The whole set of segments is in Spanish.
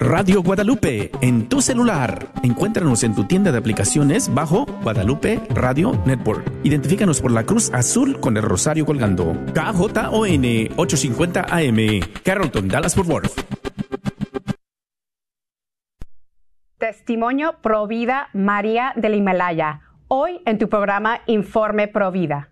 Radio Guadalupe en tu celular. Encuéntranos en tu tienda de aplicaciones bajo Guadalupe Radio Network. Identifícanos por la cruz azul con el rosario colgando. KJON 850 AM, Carrollton, Dallas Fort Worth. Testimonio Provida María del Himalaya. Hoy en tu programa Informe Provida.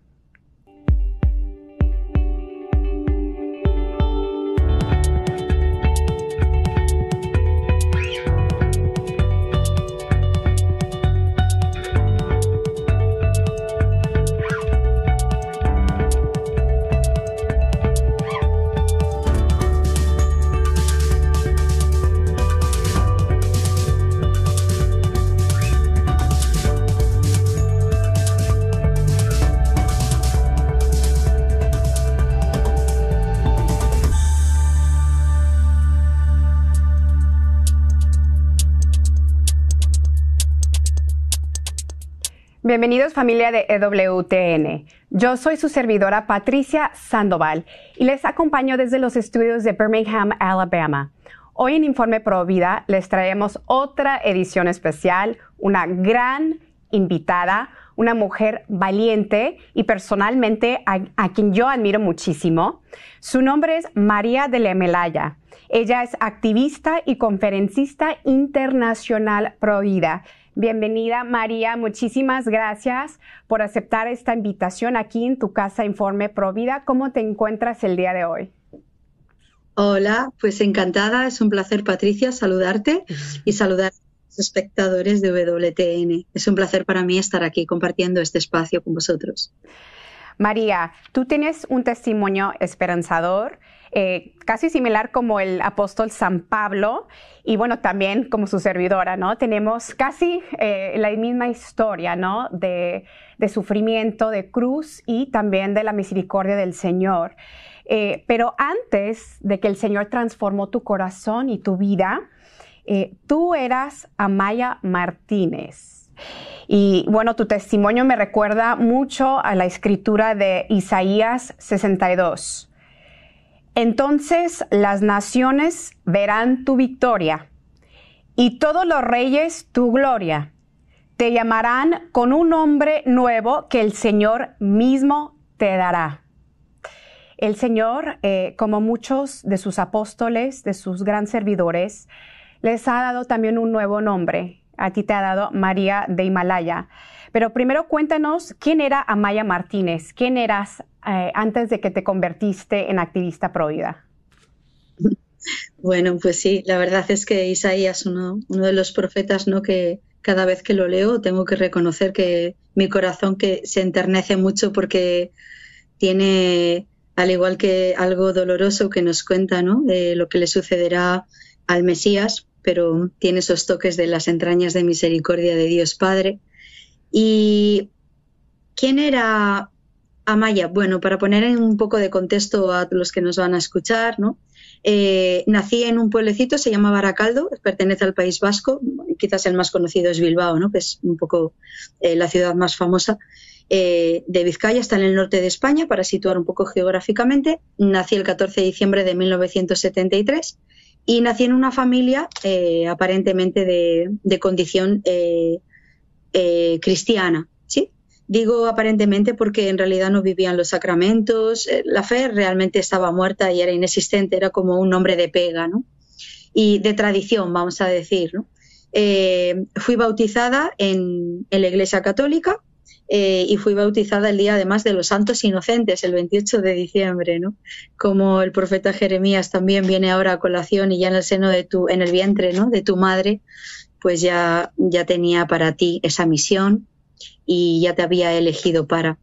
Bienvenidos familia de EWTN. Yo soy su servidora Patricia Sandoval y les acompaño desde los estudios de Birmingham, Alabama. Hoy en Informe Pro Vida les traemos otra edición especial, una gran invitada, una mujer valiente y personalmente a, quien yo admiro muchísimo. Su nombre es María de la Melaya. Ella es activista y conferencista internacional pro vida Bienvenida María, muchísimas gracias por aceptar esta invitación aquí en tu casa Informe Provida. ¿Cómo te encuentras el día de hoy? Hola, pues encantada, es un placer Patricia saludarte y saludar a los espectadores de WTN. Es un placer para mí estar aquí compartiendo este espacio con vosotros. María, tú tienes un testimonio esperanzador eh, casi similar como el apóstol San Pablo y bueno, también como su servidora, ¿no? Tenemos casi eh, la misma historia, ¿no? De, sufrimiento, de cruz y también de la misericordia del Señor. Eh, pero antes de que el Señor transformó tu corazón y tu vida, tú eras Amaya Martínez. Y bueno, tu testimonio me recuerda mucho a la escritura de Isaías 62. Entonces las naciones verán tu victoria y todos los reyes tu gloria. Te llamarán con un nombre nuevo que el Señor mismo te dará. El Señor, eh, como muchos de sus apóstoles, de sus gran servidores, les ha dado también un nuevo nombre. A ti te ha dado María de Himalaya. Pero primero cuéntanos quién era Amaya Martínez, quién eras eh, antes de que te convertiste en activista pro vida. Bueno, pues sí, la verdad es que Isaías, uno, uno de los profetas, ¿no? Que cada vez que lo leo tengo que reconocer que mi corazón que se enternece mucho porque tiene, al igual que algo doloroso que nos cuenta, ¿no? De lo que le sucederá al Mesías, pero tiene esos toques de las entrañas de misericordia de Dios Padre ¿Y quién era Amaya? Bueno, para poner en un poco de contexto a los que nos van a escuchar, ¿no? Eh, nací en un pueblecito, se llama Baracaldo, pertenece al País Vasco, quizás el más conocido es Bilbao, ¿no? que es un poco eh, la ciudad más famosa eh, de Vizcaya, está en el norte de España, para situar un poco geográficamente. Nací el 14 de diciembre de 1973 y nací en una familia aparentemente de, de condición eh, cristiana, ¿sí? Digo aparentemente porque en realidad no vivían los sacramentos, eh, la fe realmente estaba muerta y era inexistente, era como un nombre de pega, ¿no? Y de tradición, vamos a decir, ¿no? Eh, fui bautizada en, la Iglesia Católica y fui bautizada el día además de los Santos Inocentes, el 28 de diciembre, ¿no? Como el profeta Jeremías también viene ahora a colación y ya en el seno de tu, en el vientre, ¿no? De tu madre, pues ya, ya tenía para ti esa misión y ya te había elegido para.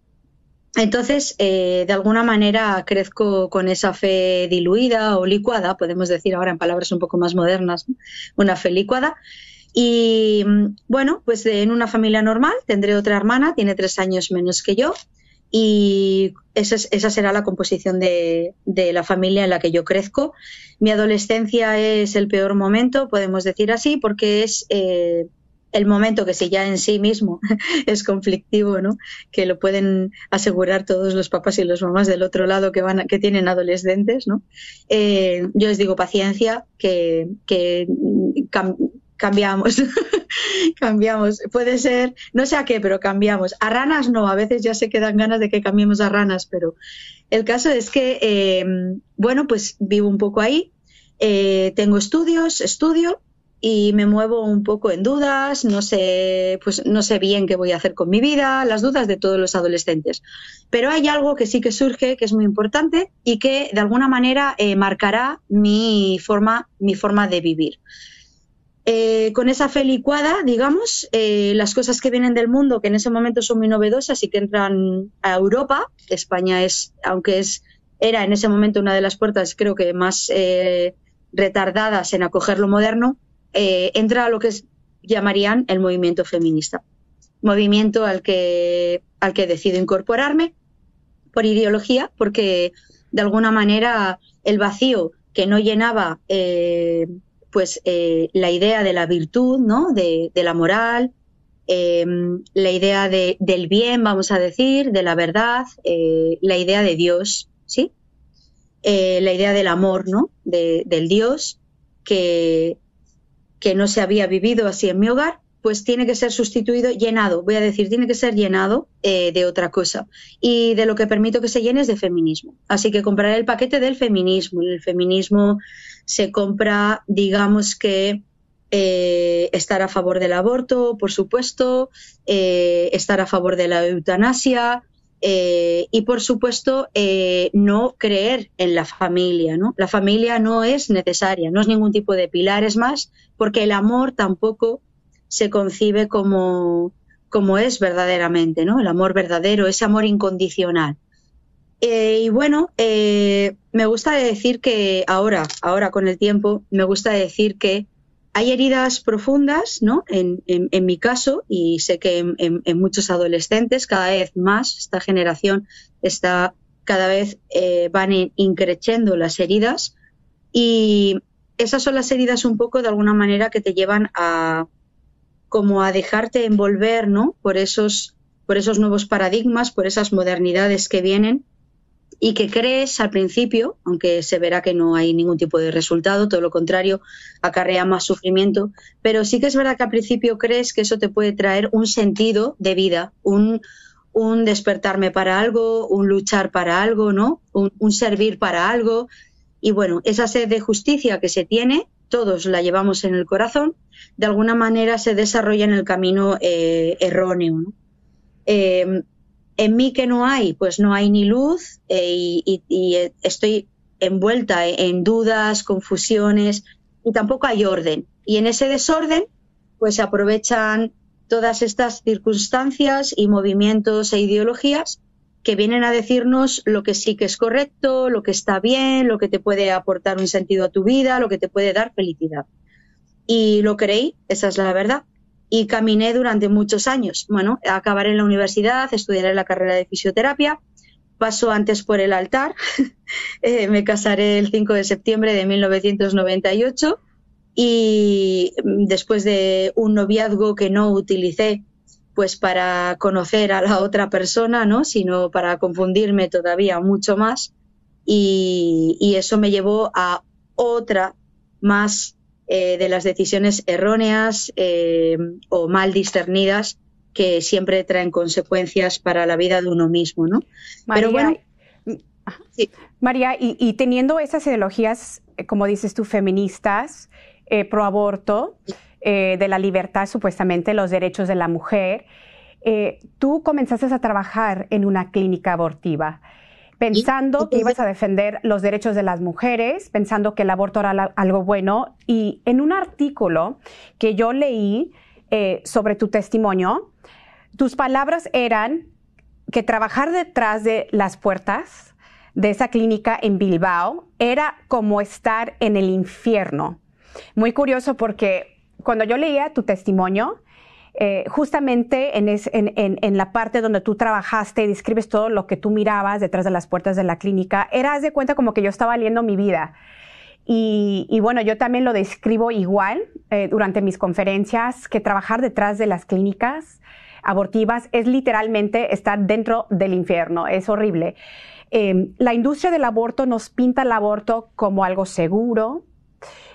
Entonces, eh, de alguna manera crezco con esa fe diluida o licuada, podemos decir ahora en palabras un poco más modernas, una fe licuada. Y bueno, pues en una familia normal tendré otra hermana, tiene tres años menos que yo, y esa, será la composición de, la familia en la que yo crezco. Mi adolescencia es el peor momento, podemos decir así, porque es eh, el momento que si ya en sí mismo es conflictivo, ¿no? Que lo pueden asegurar todos los papás y los mamás del otro lado que van que tienen adolescentes, ¿no? Eh, yo les digo paciencia, que, que cambiamos, cambiamos. Puede ser, no sé a qué, pero cambiamos. A ranas no, a veces ya se quedan ganas de que cambiemos a ranas, pero el caso es que, eh, bueno, pues vivo un poco ahí, eh, tengo estudios, estudio y me muevo un poco en dudas, no sé, pues no sé bien qué voy a hacer con mi vida, las dudas de todos los adolescentes. Pero hay algo que sí que surge, que es muy importante y que de alguna manera eh, marcará mi forma, mi forma de vivir. Eh, con esa fe licuada, digamos, eh, las cosas que vienen del mundo, que en ese momento son muy novedosas y que entran a Europa, España es, aunque es, era en ese momento una de las puertas, creo que más eh, retardadas en acoger lo moderno, entra a lo que llamarían el movimiento feminista. Movimiento al que, al que decido incorporarme por ideología, porque de alguna manera el vacío que no llenaba pues eh, la idea de la virtud, ¿no? De, la moral, em, la idea del bien, vamos a decir, de la verdad, eh, la idea de Dios, ¿sí? Eh, la idea del amor, ¿no? del Dios que, que no se había vivido así en mi hogar pues tiene que ser sustituido, llenado, voy a decir, tiene que ser llenado de otra cosa. Y de lo que permito que se llene es de feminismo. Así que compraré el paquete del feminismo. El feminismo se compra, digamos que eh, estar a favor del aborto, por supuesto, eh, estar a favor de la eutanasia, y por supuesto no creer en la familia, ¿no? La familia no es necesaria, no es ningún tipo de pilar, es más, porque el amor tampoco se concibe como, como es verdaderamente, ¿no? El amor verdadero, ese amor incondicional. Eh, y bueno, eh, me gusta decir que ahora, ahora con el tiempo, me gusta decir que hay heridas profundas, ¿no? En, mi caso, y sé que en, muchos adolescentes, cada vez más, esta generación está cada vez eh, van increciendo las heridas y esas son las heridas un poco de alguna manera que te llevan a, como a dejarte envolver, ¿no? Por esos, por esos nuevos paradigmas, por esas modernidades que vienen y que crees al principio, aunque se verá que no hay ningún tipo de resultado, todo lo contrario, acarrea más sufrimiento, pero sí que es verdad que al principio crees que eso te puede traer un sentido de vida, un, despertarme para algo, un luchar para algo, ¿no? Un, servir para algo. Y bueno, esa sed de justicia que se tiene, todos la llevamos en el corazón de alguna manera se desarrolla en el camino eh, erróneo. Em, en mí que no hay, pues no hay ni luz eh, y, estoy envuelta en dudas, confusiones y tampoco hay orden. Y en ese desorden, pues aprovechan todas estas circunstancias y movimientos e ideologías que vienen a decirnos lo que sí que es correcto, lo que está bien, lo que te puede aportar un sentido a tu vida, lo que te puede dar felicidad. Y lo creí, esa es la verdad. Y caminé durante muchos años. Bueno, acabaré en la universidad, estudiaré la carrera de fisioterapia, paso antes por el altar, eh, me casaré el 5 de septiembre de 1998 y después de un noviazgo que no utilicé pues para conocer a la otra persona, ¿no? sino para confundirme todavía mucho más y eso me llevó a otra más eh, de las decisiones erróneas eh, o mal discernidas que siempre traen consecuencias para la vida de uno mismo, ¿no? María, Pero bueno, María, y, teniendo esas ideologías, eh, como dices tú, feministas, pro aborto, de la libertad, supuestamente, los derechos de la mujer, tú comenzaste a trabajar en una clínica abortiva pensando que ibas a defender los derechos de las mujeres, pensando que el aborto era algo bueno. Y en un artículo que yo leí eh, sobre tu testimonio, tus palabras eran que trabajar detrás de las puertas de esa clínica en Bilbao era como estar en el infierno. Muy curioso porque cuando yo leía tu testimonio, eh, justamente en, la parte donde tú trabajaste y describes todo lo que tú mirabas detrás de las puertas de la clínica, eras de cuenta como que yo estaba leyendo mi vida. Y, bueno, yo también lo describo igual eh, durante mis conferencias, que trabajar detrás de las clínicas abortivas es literalmente estar dentro del infierno, es horrible. Em, la industria del aborto nos pinta el aborto como algo seguro.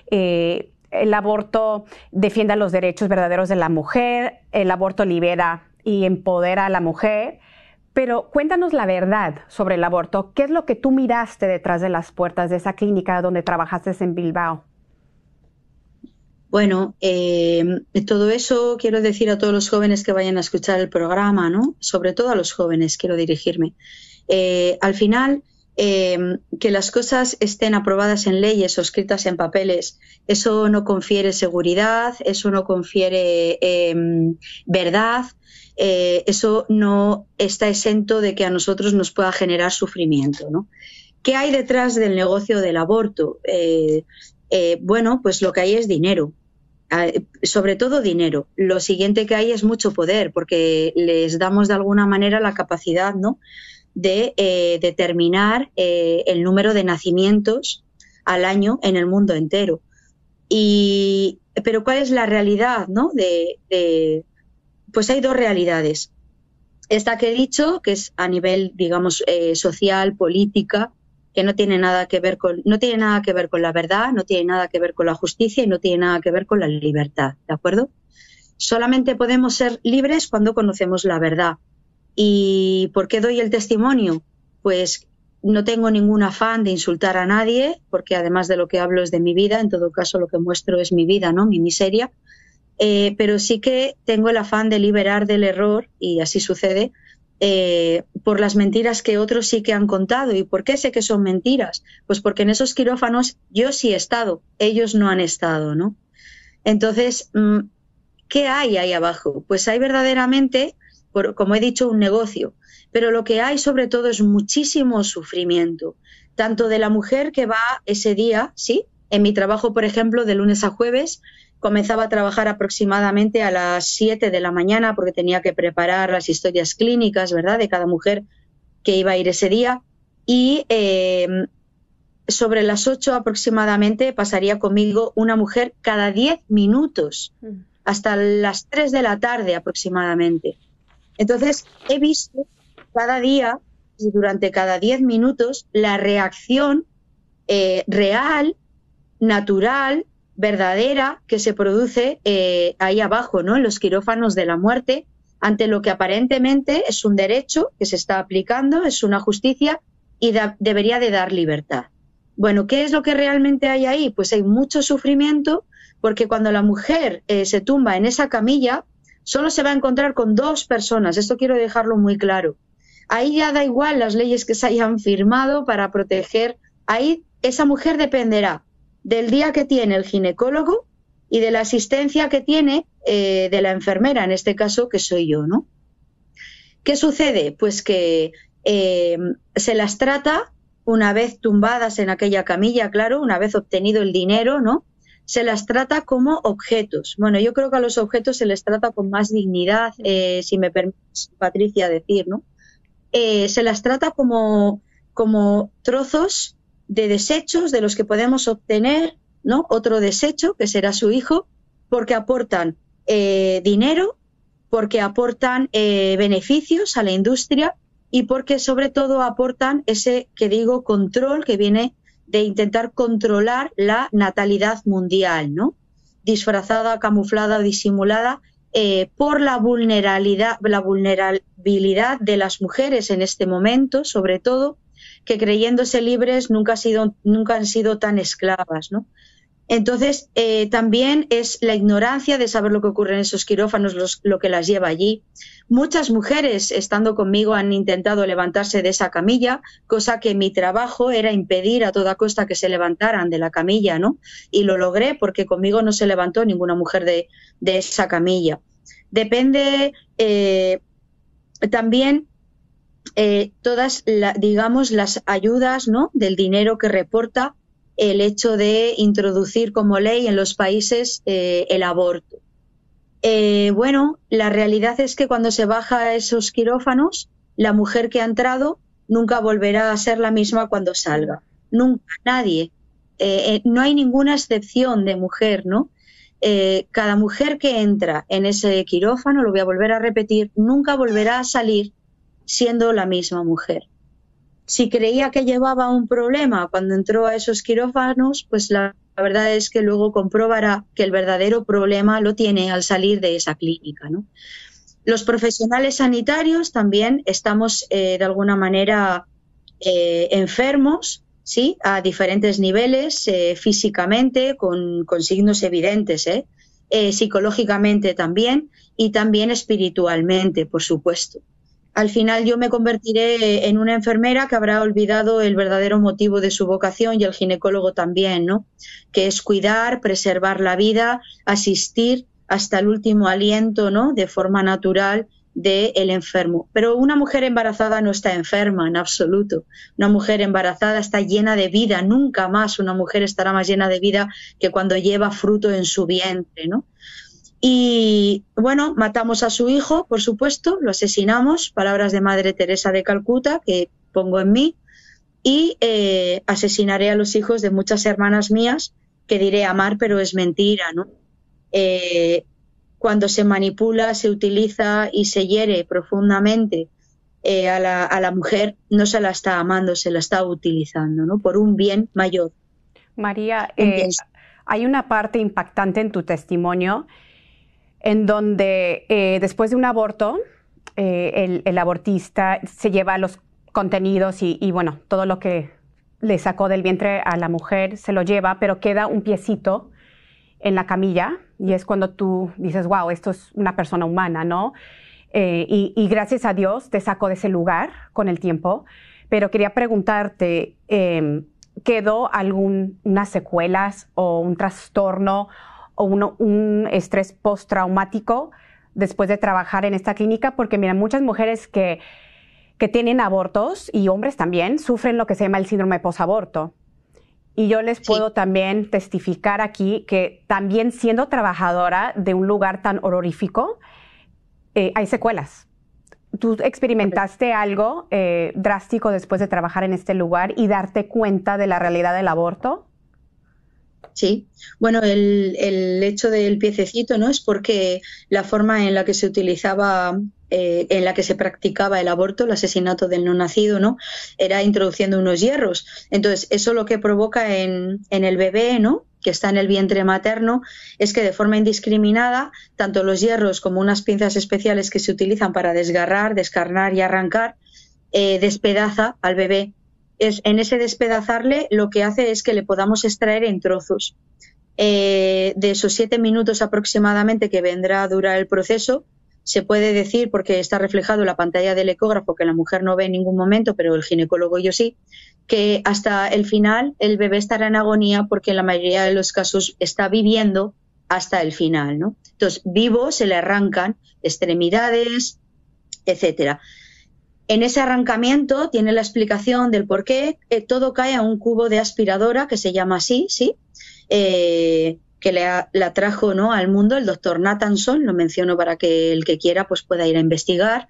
Eh, el aborto defiende los derechos verdaderos de la mujer, el aborto libera y empodera a la mujer. Pero cuéntanos la verdad sobre el aborto. ¿Qué es lo que tú miraste detrás de las puertas de esa clínica donde trabajaste en Bilbao? Bueno, eh, todo eso quiero decir a todos los jóvenes que vayan a escuchar el programa, ¿no? Sobre todo a los jóvenes quiero dirigirme. Eh, al final, eh, que las cosas estén aprobadas en leyes o escritas en papeles, eso no confiere seguridad, eso no confiere verdad, eh, eso no está exento de que a nosotros nos pueda generar sufrimiento. ¿Qué hay detrás del negocio del aborto? Eh, eh, bueno, pues lo que hay es dinero, ah, sobre todo dinero. Lo siguiente que hay es mucho poder, porque les damos de alguna manera la capacidad ¿no? De determinar el número de nacimientos al año en el mundo entero. Y, pero ¿cuál es la realidad ¿no? de, pues hay dos realidades. Esta que he dicho, que es a nivel, digamos, eh, social, política, que no tiene nada que ver con, no tiene nada que ver con la verdad, no tiene nada que ver con la justicia y no tiene nada que ver con la libertad, ¿de acuerdo? Solamente podemos ser libres cuando conocemos la verdad. ¿Y por qué doy el testimonio? Pues no tengo ningún afán de insultar a nadie, porque además de lo que hablo es de mi vida, en todo caso lo que muestro es mi vida, ¿no? Mi miseria. Eh, pero sí que tengo el afán de liberar del error, y así sucede, eh, por las mentiras que otros sí que han contado. ¿Y por qué sé que son mentiras? Pues porque en esos quirófanos yo sí he estado, ellos no han estado, ¿no? Entonces, mm, ¿qué hay ahí abajo? Pues hay verdaderamente, como he dicho, un negocio, pero lo que hay sobre todo es muchísimo sufrimiento, tanto de la mujer que va ese día, ¿sí? En mi trabajo, por ejemplo, de lunes a jueves, comenzaba a trabajar aproximadamente a las 7 de la mañana porque tenía que preparar las historias clínicas, ¿verdad?, de cada mujer que iba a ir ese día. Y em, sobre las 8 aproximadamente pasaría conmigo una mujer cada 10 minutos, mm. hasta las 3 de la tarde aproximadamente. Entonces, he visto cada día y durante cada 10 minutos la reacción eh, real, natural, verdadera que se produce eh, ahí abajo, ¿no? En los quirófanos de la muerte, ante lo que aparentemente es un derecho que se está aplicando, es una justicia y debería de dar libertad. Bueno, ¿qué es lo que realmente hay ahí? Pues hay mucho sufrimiento porque cuando la mujer eh, se tumba en esa camilla, solo se va a encontrar con dos personas. Esto quiero dejarlo muy claro. Ahí ya da igual las leyes que se hayan firmado para proteger. Ahí esa mujer dependerá del día que tiene el ginecólogo y de la asistencia que tiene eh, de la enfermera, en este caso que soy yo, ¿no? ¿Qué sucede? Pues que eh, se las trata una vez tumbadas en aquella camilla, claro, una vez obtenido el dinero, ¿no? Se las trata como objetos. Bueno, yo creo que a los objetos se les trata con más dignidad, eh, si me permite Patricia decir, ¿no? se las trata como, como trozos de desechos de los que podemos obtener ¿no? otro desecho, que será su hijo, porque aportan eh, dinero, porque aportan eh, beneficios a la industria y porque sobre todo aportan ese que digo control que viene de intentar controlar la natalidad mundial, ¿no? disfrazada, camuflada disimulada eh, por la vulnerabilidad, la vulnerabilidad de las mujeres en este momento, sobre todo, que creyéndose libres nunca, sido, nunca han sido tan esclavas, ¿no? Entonces, eh, también es la ignorancia de saber lo que ocurre en esos quirófanos lo que las lleva allí. Muchas mujeres, estando conmigo, han intentado levantarse de esa camilla, cosa que mi trabajo era impedir a toda costa que se levantaran de la camilla, ¿no? Y lo logré porque conmigo no se levantó ninguna mujer de, esa camilla. Depende eh, también eh, todas, digamos, las ayudas ¿no? del dinero que reporta el hecho de introducir como ley en los países eh, el aborto. Eh, bueno, la realidad es que cuando se baja esos quirófanos, la mujer que ha entrado nunca volverá a ser la misma cuando salga. Nunca, nadie. eh, no hay ninguna excepción de mujer, ¿no? cada mujer que entra en ese quirófano, lo voy a volver a repetir, nunca volverá a salir siendo la misma mujer. Si creía que llevaba un problema cuando entró a esos quirófanos, pues la verdad es que luego comprobará que el verdadero problema lo tiene al salir de esa clínica. Los profesionales sanitarios también estamos eh, de alguna manera eh, enfermos, ¿sí? A diferentes niveles, eh, físicamente, con, signos evidentes, psicológicamente también y también espiritualmente, por supuesto al final yo me convertiré en una enfermera que habrá olvidado el verdadero motivo de su vocación y el ginecólogo también, ¿no? Que es cuidar, preservar la vida, asistir hasta el último aliento, ¿no? De forma natural del enfermo. Pero una mujer embarazada no está enferma en absoluto. Una mujer embarazada está llena de vida. Nunca más una mujer estará más llena de vida que cuando lleva fruto en su vientre, ¿no? Y bueno, matamos a su hijo, por supuesto, lo asesinamos, palabras de Madre Teresa de Calcuta que pongo en mí, y eh, asesinaré a los hijos de muchas hermanas mías que diré amar, pero es mentira, ¿no? Eh, cuando se manipula, se utiliza y se hiere profundamente eh, a, la, a, la, mujer, no se la está amando, se la está utilizando, ¿no? Por un bien mayor. María, hay una parte impactante en tu testimonio en donde eh, después de un aborto, eh, el, abortista se lleva los contenidos y, bueno, todo lo que le sacó del vientre a la mujer se lo lleva, pero queda un piecito en la camilla y es cuando tú dices, wow, esto es una persona humana, ¿no? Eh, y, gracias a Dios te sacó de ese lugar con el tiempo, pero quería preguntarte, em, ¿quedó algunas secuelas o un trastorno o un estrés postraumático después de trabajar en esta clínica, porque mira, muchas mujeres que, que tienen abortos y hombres también sufren lo que se llama el síndrome posaborto. Y yo les puedo también testificar aquí que también siendo trabajadora de un lugar tan horrorífico, eh, hay secuelas. ¿Tú experimentaste algo eh, drástico después de trabajar en este lugar y darte cuenta de la realidad del aborto? Sí, bueno, el, el, hecho del piececito no es porque la forma en la que se utilizaba, eh, en la que se practicaba el aborto, el asesinato del no nacido, ¿no? Era introduciendo unos hierros. Entonces, eso lo que provoca en, en el bebé, ¿no? que está en el vientre materno, es que de forma indiscriminada, tanto los hierros como unas pinzas especiales que se utilizan para desgarrar, descarnar y arrancar, eh, despedaza al bebé en ese despedazarle lo que hace es que le podamos extraer en trozos. Eh, de esos siete minutos aproximadamente que vendrá a durar el proceso, se puede decir, porque está reflejado en la pantalla del ecógrafo, que la mujer no ve en ningún momento, pero el ginecólogo yo sí, que hasta el final el bebé estará en agonía porque en la mayoría de los casos está viviendo hasta el final, ¿no? Entonces, vivo se le arrancan extremidades, etcétera. En ese arrancamiento tiene la explicación del por qué eh, todo cae a un cubo de aspiradora que se llama así, ¿sí? Eh, que le la trajo ¿no? al mundo el doctor Nathanson, lo menciono para que el que quiera pues pueda ir a investigar,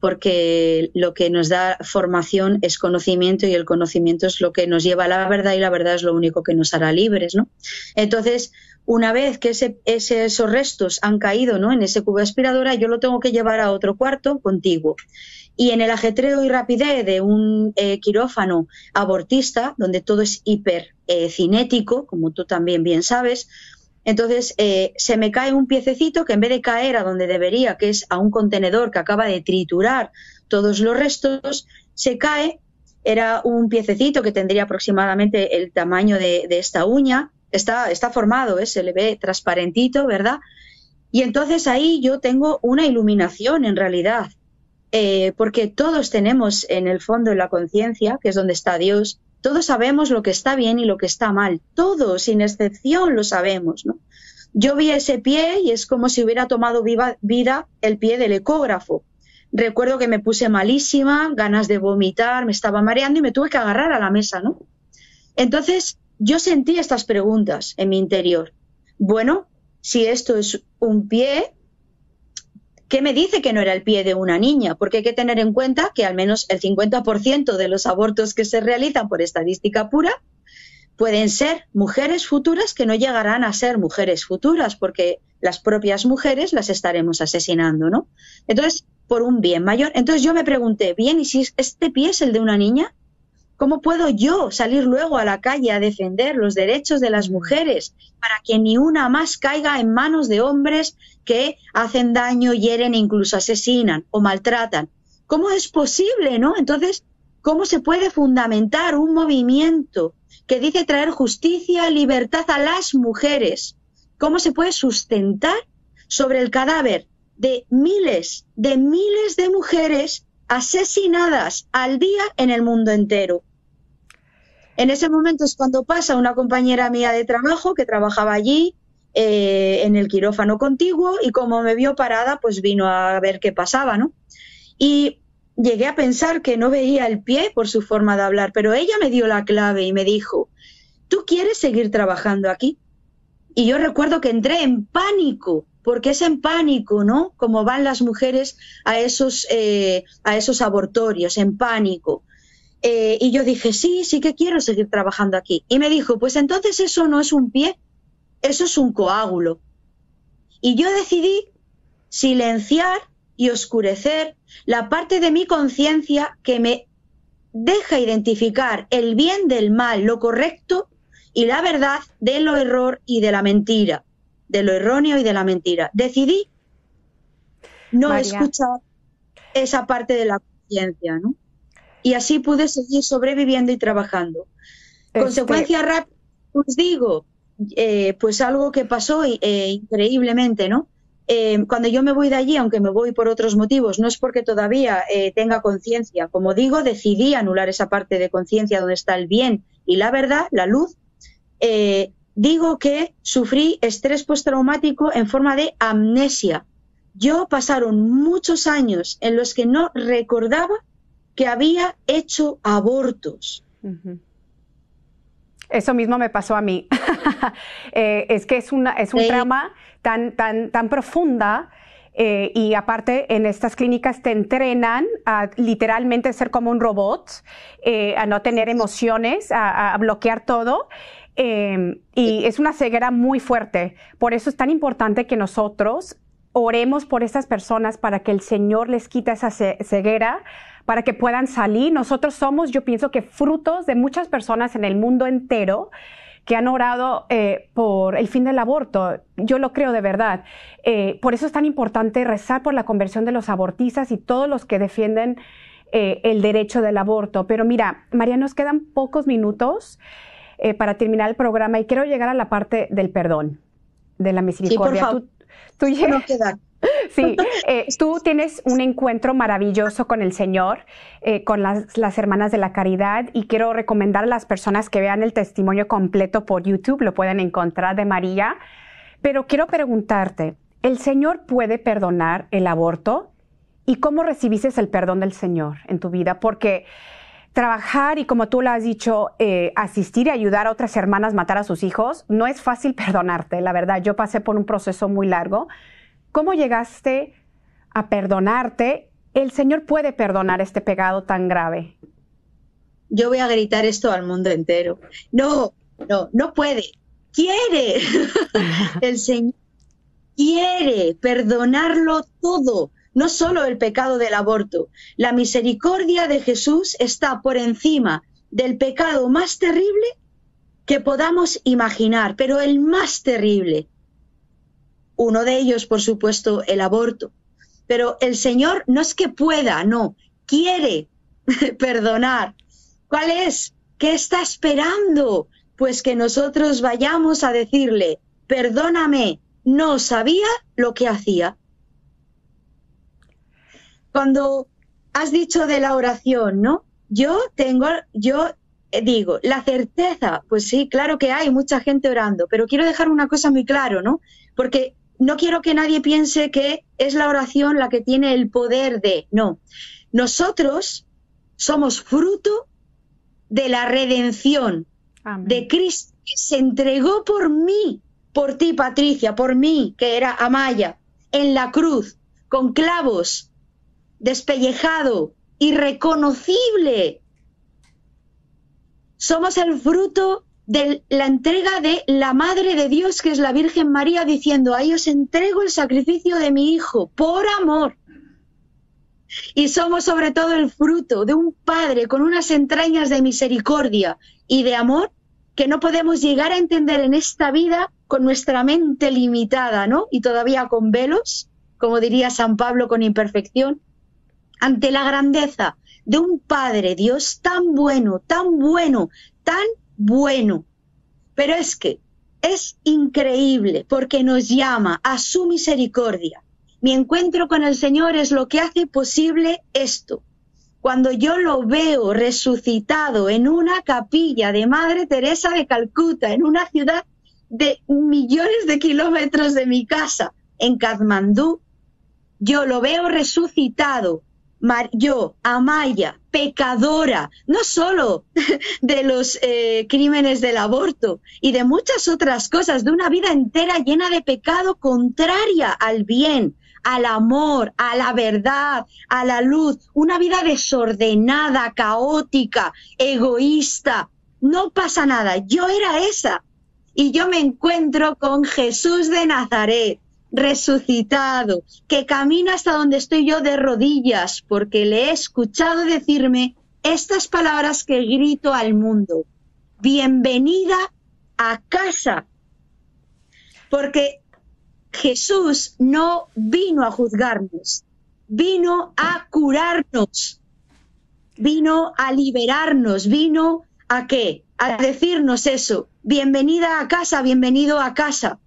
porque lo que nos da formación es conocimiento y el conocimiento es lo que nos lleva a la verdad y la verdad es lo único que nos hará libres, ¿no? Entonces, una vez que ese, esos restos han caído ¿no? en ese cubo de aspiradora, yo lo tengo que llevar a otro cuarto contiguo. Y en el ajetreo y rapidez de un eh, quirófano abortista, donde todo es hipercinético, eh, como tú también bien sabes, entonces eh, se me cae un piececito que en vez de caer a donde debería, que es a un contenedor que acaba de triturar todos los restos, se cae, era un piececito que tendría aproximadamente el tamaño de, esta uña, está, está formado, se le ve transparentito, ¿verdad? Y entonces ahí yo tengo una iluminación en realidad, eh, porque todos tenemos en el fondo en la conciencia, que es donde está Dios, todos sabemos lo que está bien y lo que está mal, todos, sin excepción, lo sabemos, ¿no? Yo vi ese pie y es como si hubiera tomado vida el pie del ecógrafo. Recuerdo que me puse malísima, ganas de vomitar, me estaba mareando y me tuve que agarrar a la mesa, ¿no? Entonces, yo sentí estas preguntas en mi interior. Bueno, si esto es un pie, ¿Qué me dice que no era el pie de una niña? Porque hay que tener en cuenta que al menos el 50% de los abortos que se realizan por estadística pura, pueden ser mujeres futuras que no llegarán a ser mujeres futuras, porque las propias mujeres las estaremos asesinando, ¿no? Entonces, por un bien mayor. Entonces yo me pregunté, bien, ¿y si este pie es el de una niña? ¿Cómo puedo yo salir luego a la calle a defender los derechos de las mujeres para que ni una más caiga en manos de hombres que hacen daño, hieren incluso asesinan o maltratan? ¿Cómo es posible, no? Entonces, ¿cómo se puede fundamentar un movimiento que dice traer justicia, libertad a las mujeres? ¿Cómo se puede sustentar sobre el cadáver de miles, de miles de mujeres asesinadas al día en el mundo entero? En ese momento es cuando pasa una compañera mía de trabajo que trabajaba allí eh, en el quirófano contiguo y como me vio parada, pues vino a ver qué pasaba, ¿no? Y llegué a pensar que no veía el pie por su forma de hablar, pero ella me dio la clave y me dijo, ¿tú quieres seguir trabajando aquí? Y yo recuerdo que entré en pánico, porque es en pánico, ¿no? Como van las mujeres a esos, eh, a esos abortorios, en pánico. Eh, y yo dije, sí, sí que quiero seguir trabajando aquí. Y me dijo, pues entonces eso no es un pie, eso es un coágulo. Y yo decidí silenciar y oscurecer la parte de mi conciencia que me deja identificar el bien del mal, lo correcto y la verdad de lo error y de la mentira, de lo erróneo y de la mentira. Decidí no escuchar esa parte de la conciencia, ¿no? Y así pude seguir sobreviviendo y trabajando. Este Consecuencia rápida, os digo, eh, pues algo que pasó eh, increíblemente, ¿no? Eh, cuando yo me voy de allí, aunque me voy por otros motivos, no es porque todavía tenga conciencia. Como digo, decidí anular esa parte de conciencia donde está el bien y la verdad, la luz. digo que sufrí estrés postraumático en forma de amnesia. Yo pasaron muchos años en los que no recordaba que había hecho abortos. Eso mismo me pasó a mí. Eh, es que es, una, es un trauma tan, tan, tan profunda. Eh, y aparte, en estas clínicas te entrenan a literalmente ser como un robot, eh, a no tener emociones, a, a bloquear todo. y es una ceguera muy fuerte. Por eso es tan importante que nosotros oremos por estas personas para que el Señor les quite esa ceguera, para que puedan salir. Nosotros somos, yo pienso que frutos de muchas personas en el mundo entero que han orado eh, por el fin del aborto. Yo lo creo de verdad. Eh, por eso es tan importante rezar por la conversión de los abortistas y todos los que defienden eh, el derecho del aborto. Pero mira, María, nos quedan pocos minutos para terminar el programa y quiero llegar a la parte del perdón, de la misericordia. Sí, por favor. no queda Sí, eh, tú tienes un encuentro maravilloso con el Señor, eh, con las, Hermanas de la Caridad, y quiero recomendar a las personas que vean el testimonio completo por YouTube, lo pueden encontrar de María. Pero quiero preguntarte, ¿el Señor puede perdonar el aborto? ¿Y cómo recibiste el perdón del Señor en tu vida? Porque trabajar y como tú lo has dicho, eh, asistir y ayudar a otras hermanas a matar a sus hijos, no es fácil perdonarte, la verdad. Yo pasé por un proceso muy largo ¿Cómo llegaste a perdonarte? El Señor puede perdonar este pecado tan grave. Yo voy a gritar esto al mundo entero. No, no, no puede. Quiere. el Señor quiere perdonarlo todo, no solo el pecado del aborto. La misericordia de Jesús está por encima del pecado más terrible que podamos imaginar, pero el más terrible, uno de ellos, por supuesto, el aborto. Pero el Señor no es que pueda, no, quiere perdonar. ¿Cuál es? ¿Qué está esperando? Pues que nosotros vayamos a decirle, perdóname, no sabía lo que hacía. Cuando has dicho de la oración, ¿no? Yo tengo, yo digo, la certeza, pues sí, claro que hay mucha gente orando, pero quiero dejar una cosa muy claro, ¿no? Porque no quiero que nadie piense que es la oración la que tiene el poder de, no. Nosotros somos fruto de la redención de Cristo que se entregó por mí, por ti Patricia, por mí que era Amaya, en la cruz, con clavos, despellejado, irreconocible. Somos el fruto de la entrega de la Madre de Dios, que es la Virgen María, diciendo, ahí os entrego el sacrificio de mi Hijo, por amor. Y somos sobre todo el fruto de un Padre con unas entrañas de misericordia y de amor que no podemos llegar a entender en esta vida con nuestra mente limitada, ¿no? Y todavía con velos, como diría San Pablo, con imperfección, ante la grandeza de un Padre Dios tan bueno, tan bueno, tan bueno. Pero es que es increíble porque nos llama a su misericordia. Mi encuentro con el Señor es lo que hace posible esto. Cuando yo lo veo resucitado en una capilla de Madre Teresa de Calcuta, en una ciudad de millones de kilómetros de mi casa, en Kathmandú, yo lo veo resucitado yo, Amaya, pecadora, no solo de los eh, crímenes del aborto y de muchas otras cosas, de una vida entera llena de pecado contraria al bien, al amor, a la verdad, a la luz, una vida desordenada, caótica, egoísta. No pasa nada, yo era esa. Y yo me encuentro con Jesús de Nazaret, resucitado, que camina hasta donde estoy yo de rodillas, porque le he escuchado decirme estas palabras que grito al mundo. Bienvenida a casa. Porque Jesús no vino a juzgarnos, vino a curarnos, vino a liberarnos, vino a qué? A decirnos eso. Bienvenida a casa, bienvenido a casa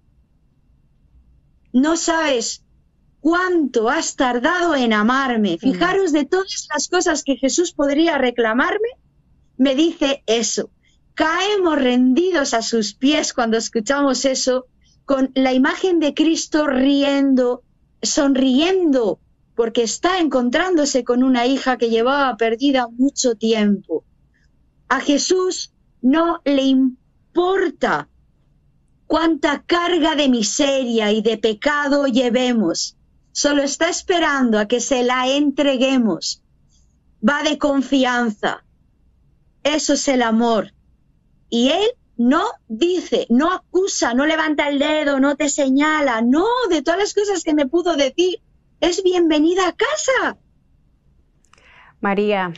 no sabes cuánto has tardado en amarme. Fijaros de todas las cosas que Jesús podría reclamarme, me dice eso. Caemos rendidos a sus pies cuando escuchamos eso, con la imagen de Cristo riendo, sonriendo, porque está encontrándose con una hija que llevaba perdida mucho tiempo. A Jesús no le importa cuánta carga de miseria y de pecado llevemos. Solo está esperando a que se la entreguemos. Va de confianza. Eso es el amor. Y Él no dice, no acusa, no levanta el dedo, no te señala, no, de todas las cosas que me pudo decir, es bienvenida a casa. María,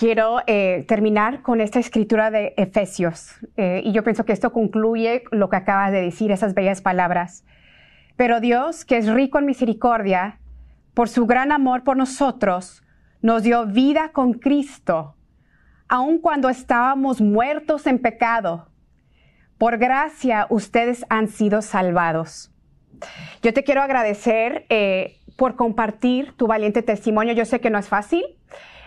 quiero eh, terminar con esta escritura de Efesios. Eh, y yo pienso que esto concluye lo que acabas de decir, esas bellas palabras. Pero Dios, que es rico en misericordia, por su gran amor por nosotros, nos dio vida con Cristo, aun cuando estábamos muertos en pecado. Por gracia ustedes han sido salvados. Yo te quiero agradecer eh, por compartir tu valiente testimonio. Yo sé que no es fácil.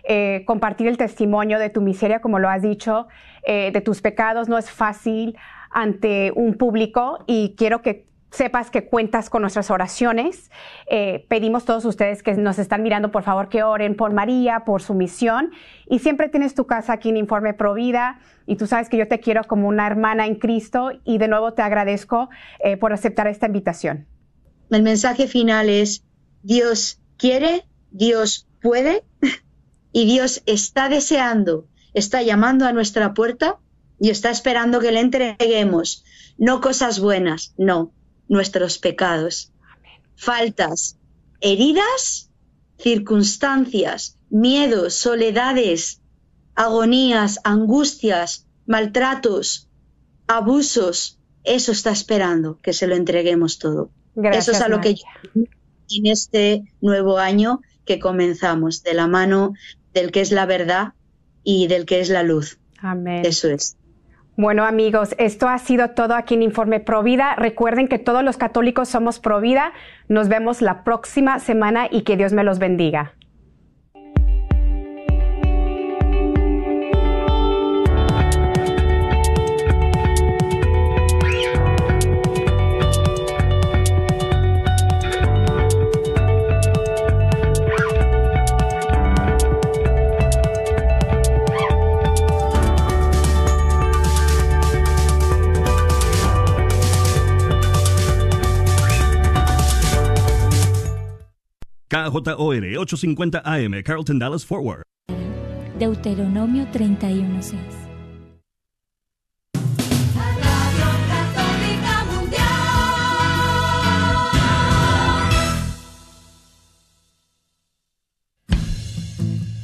Eh, compartir el testimonio de tu miseria, como lo has dicho, eh, de tus pecados, no es fácil ante un público y quiero que sepas que cuentas con nuestras oraciones. Eh, pedimos todos ustedes que nos están mirando, por favor, que oren por María, por su misión. Y siempre tienes tu casa aquí en Informe Provida. Y tú sabes que yo te quiero como una hermana en Cristo. Y de nuevo te agradezco por aceptar esta invitación. El mensaje final es, Dios quiere, Dios puede y Dios está deseando, está llamando a nuestra puerta y está esperando que le entreguemos no cosas buenas, no, nuestros pecados, faltas, heridas, circunstancias, miedos, soledades, agonías, angustias, maltratos, abusos. Eso está esperando que se lo entreguemos todo. Eso es a lo que yo en este nuevo año que comenzamos, de la mano del que es la verdad y del que es la luz. Amén. Eso es. Bueno amigos, esto ha sido todo aquí en Informe Provida. Recuerden que todos los católicos somos Provida. Nos vemos la próxima semana y que Dios me los bendiga. KJOR 850 AM, Carlton Dallas Forward. Deuteronomio 31:6.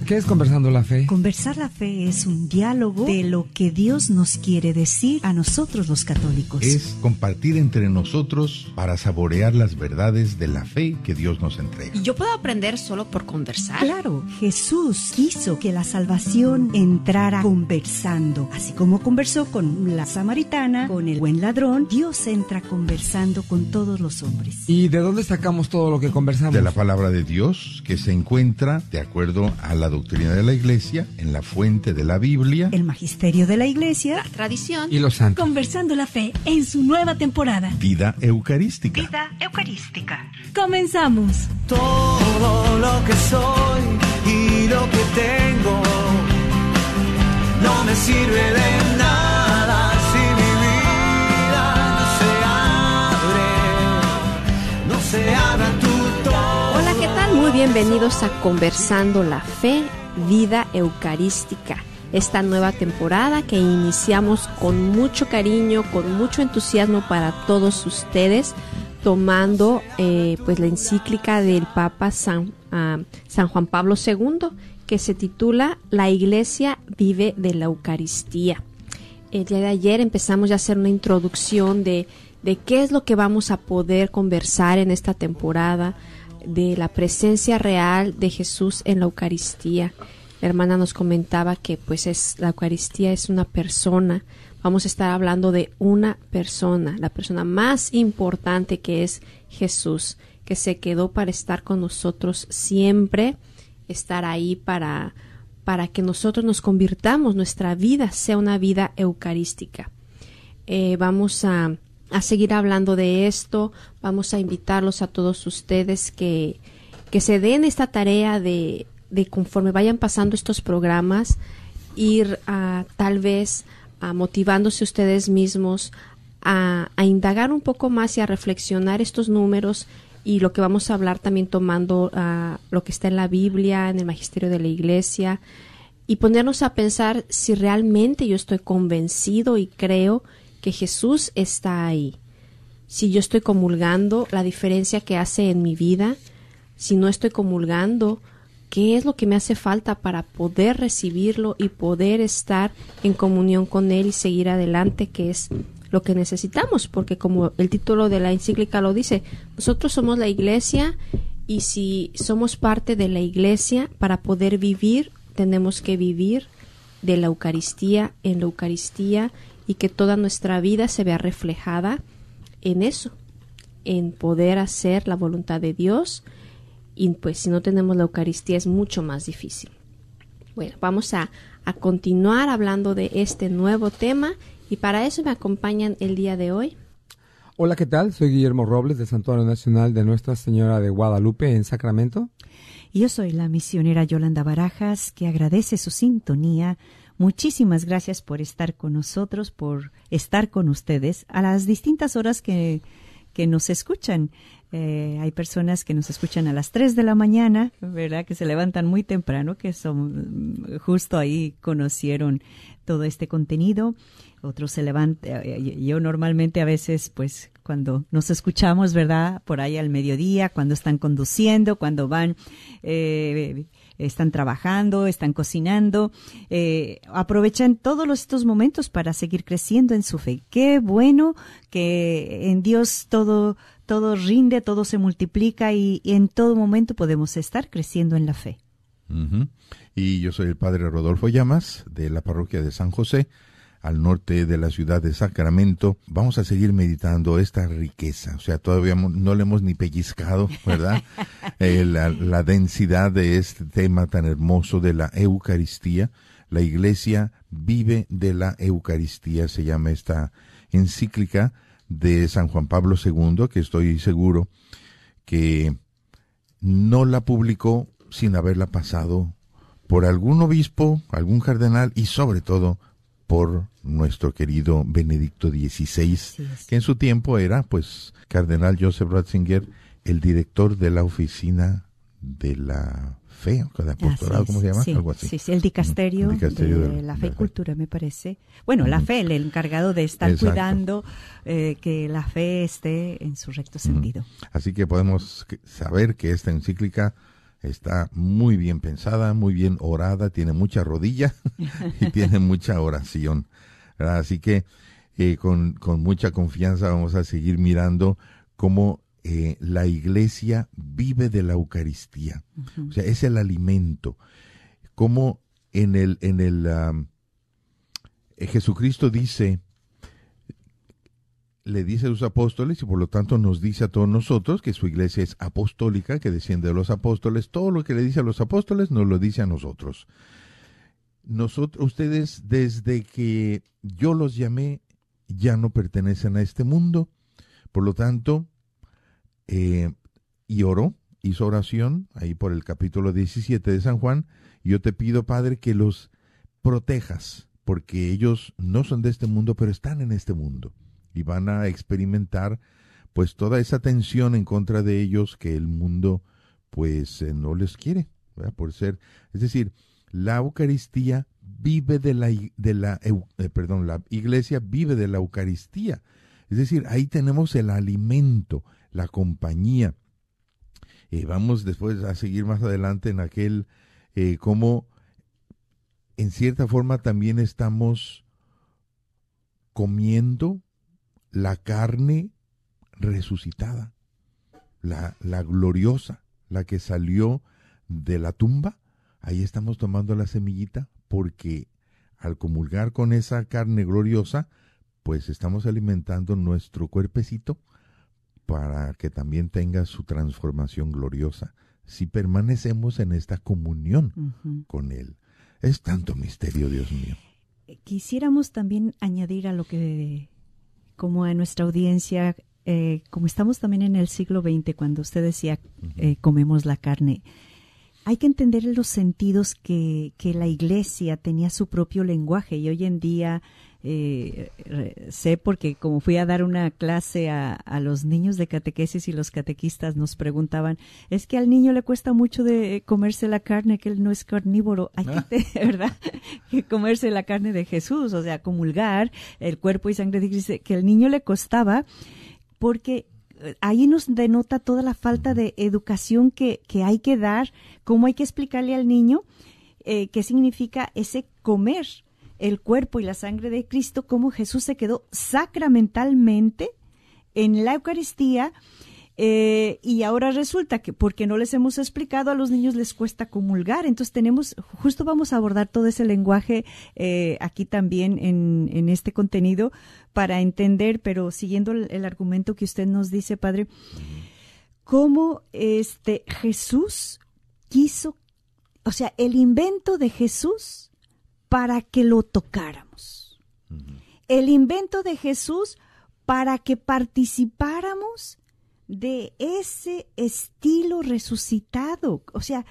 ¿Qué es conversando la fe? Conversar la fe es un diálogo de lo que Dios nos quiere decir a nosotros los católicos. Es compartir entre nosotros para saborear las verdades de la fe que Dios nos entrega. ¿Y yo puedo aprender solo por conversar? Claro, Jesús quiso que la salvación entrara conversando. Así como conversó con la samaritana, con el buen ladrón, Dios entra conversando con todos los hombres. ¿Y de dónde sacamos todo lo que conversamos? De la palabra de Dios que se encuentra de acuerdo a la doctrina de la iglesia, en la fuente de la Biblia, el magisterio de la iglesia, la tradición y los santos. Conversando la fe en su nueva temporada. Vida Eucarística. Vida Eucarística. Comenzamos. Todo lo que soy y lo que tengo no me sirve de nada Bienvenidos a Conversando la Fe, Vida Eucarística. Esta nueva temporada que iniciamos con mucho cariño, con mucho entusiasmo para todos ustedes, tomando eh, pues la encíclica del Papa San, ah, San Juan Pablo II, que se titula La Iglesia vive de la Eucaristía. El día de ayer empezamos ya a hacer una introducción de, de qué es lo que vamos a poder conversar en esta temporada, de la presencia real de Jesús en la Eucaristía. La hermana nos comentaba que pues es la Eucaristía es una persona. Vamos a estar hablando de una persona, la persona más importante que es Jesús, que se quedó para estar con nosotros siempre, estar ahí para para que nosotros nos convirtamos, nuestra vida sea una vida eucarística. Eh, vamos a a seguir hablando de esto. Vamos a invitarlos a todos ustedes que, que se den esta tarea de, de conforme vayan pasando estos programas, ir a tal vez a motivándose ustedes mismos a, indagar un poco más y a reflexionar estos números y lo que vamos a hablar también tomando lo que está en la Biblia, en el magisterio de la iglesia y ponernos a pensar si realmente yo estoy convencido y creo que Jesús está ahí. Si yo estoy comulgando, la diferencia que hace en mi vida, si no estoy comulgando, qué es lo que me hace falta para poder recibirlo y poder estar en comunión con Él y seguir adelante, que es lo que necesitamos, porque como el título de la encíclica lo dice, nosotros somos la iglesia y si somos parte de la iglesia, para poder vivir, tenemos que vivir de la Eucaristía en la Eucaristía y que toda nuestra vida se vea reflejada en eso, en poder hacer la voluntad de Dios y pues si no tenemos la Eucaristía es mucho más difícil. Bueno, vamos a, a continuar hablando de este nuevo tema y para eso me acompañan el día de hoy. Hola, ¿qué tal? Soy Guillermo Robles del Santuario Nacional de Nuestra Señora de Guadalupe en Sacramento. Yo soy la misionera Yolanda Barajas, que agradece su sintonía Muchísimas gracias por estar con nosotros, por estar con ustedes a las distintas horas que, que nos escuchan. Eh, hay personas que nos escuchan a las 3 de la mañana, ¿verdad? Que se levantan muy temprano, que son justo ahí conocieron todo este contenido. Otros se levantan, eh, yo normalmente a veces, pues, cuando nos escuchamos, ¿verdad? Por ahí al mediodía, cuando están conduciendo, cuando van eh, están trabajando, están cocinando, eh, aprovechan todos estos momentos para seguir creciendo en su fe. Qué bueno que en Dios todo, todo rinde, todo se multiplica y, en todo momento podemos estar creciendo en la fe. Y yo soy el padre Rodolfo Llamas de la parroquia de San José al norte de la ciudad de Sacramento. Vamos a seguir meditando esta riqueza. O sea, todavía no le hemos ni pellizcado, ¿verdad? eh, la, la, densidad de este tema tan hermoso de la Eucaristía. La iglesia vive de la Eucaristía, se llama esta encíclica de San Juan Pablo II, que estoy seguro que no la publicó sin haberla pasado por algún obispo, algún cardenal y sobre todo por nuestro querido Benedicto XVI, sí, que en su tiempo era, pues, Cardenal Joseph Ratzinger, el director de la oficina de la fe, o de apostolado, ¿cómo se llama? Sí, Algo así. Sí, sí, el dicasterio, el dicasterio de, de, la fe y cultura, me parece. Bueno, la fe, el encargado de estar Exacto. cuidando eh, que la fe esté en su recto sentido. Así que podemos saber que esta encíclica Está muy bien pensada, muy bien orada, tiene mucha rodilla y tiene mucha oración. Así que eh, con, con, mucha confianza vamos a seguir mirando cómo eh, la iglesia vive de la Eucaristía. O sea, es el alimento. Cómo en el, en el eh, Jesucristo dice, le dice a los apóstoles y por lo tanto nos dice a todos nosotros que su iglesia es apostólica, que desciende de los apóstoles. Todo lo que le dice a los apóstoles nos lo dice a nosotros. Nosotros, ustedes, desde que yo los llamé, ya no pertenecen a este mundo. Por lo tanto, eh, y oró, hizo oración, ahí por el capítulo 17 de San Juan, yo te pido, Padre, que los protejas, porque ellos no son de este mundo, pero están en este mundo y van a experimentar pues toda esa tensión en contra de ellos que el mundo pues eh, no les quiere, por ser, es decir, la Eucaristía vive de la, de la eh, perdón, la iglesia vive de la Eucaristía. Es decir, ahí tenemos el alimento, la compañía. y vamos después a seguir más adelante en aquel eh, como en cierta forma también estamos comiendo la carne resucitada, la, la gloriosa, la que salió de la tumba. Ahí estamos tomando la semillita porque al comulgar con esa carne gloriosa, pues estamos alimentando nuestro cuerpecito para que también tenga su transformación gloriosa si permanecemos en esta comunión con Él. Es tanto misterio, Dios mío. Quisiéramos también añadir a lo que como a nuestra audiencia, eh, como estamos también en el siglo XX, cuando usted decía eh, comemos la carne, hay que entender los sentidos que, que, la iglesia tenía su propio lenguaje y hoy en día eh, sé porque como fui a dar una clase a, a, los niños de catequesis y los catequistas nos preguntaban, es que al niño le cuesta mucho de comerse la carne, que él no es carnívoro, hay que, ah. ¿verdad? que comerse la carne de Jesús, o sea, comulgar el cuerpo y sangre de Cristo, que el niño le costaba porque eh, ahí nos denota toda la falta de educación que, que hay que dar, cómo hay que explicarle al niño eh, qué significa ese comer el cuerpo y la sangre de Cristo, cómo Jesús se quedó sacramentalmente en la Eucaristía. Eh, y ahora resulta que porque no les hemos explicado a los niños les cuesta comulgar. Entonces tenemos, justo vamos a abordar todo ese lenguaje eh, aquí también en, en, este contenido para entender, pero siguiendo el, el, argumento que usted nos dice, Padre, cómo este Jesús quiso, o sea, el invento de Jesús para que lo tocáramos. El invento de Jesús para que participáramos de ese estilo resucitado. O sea,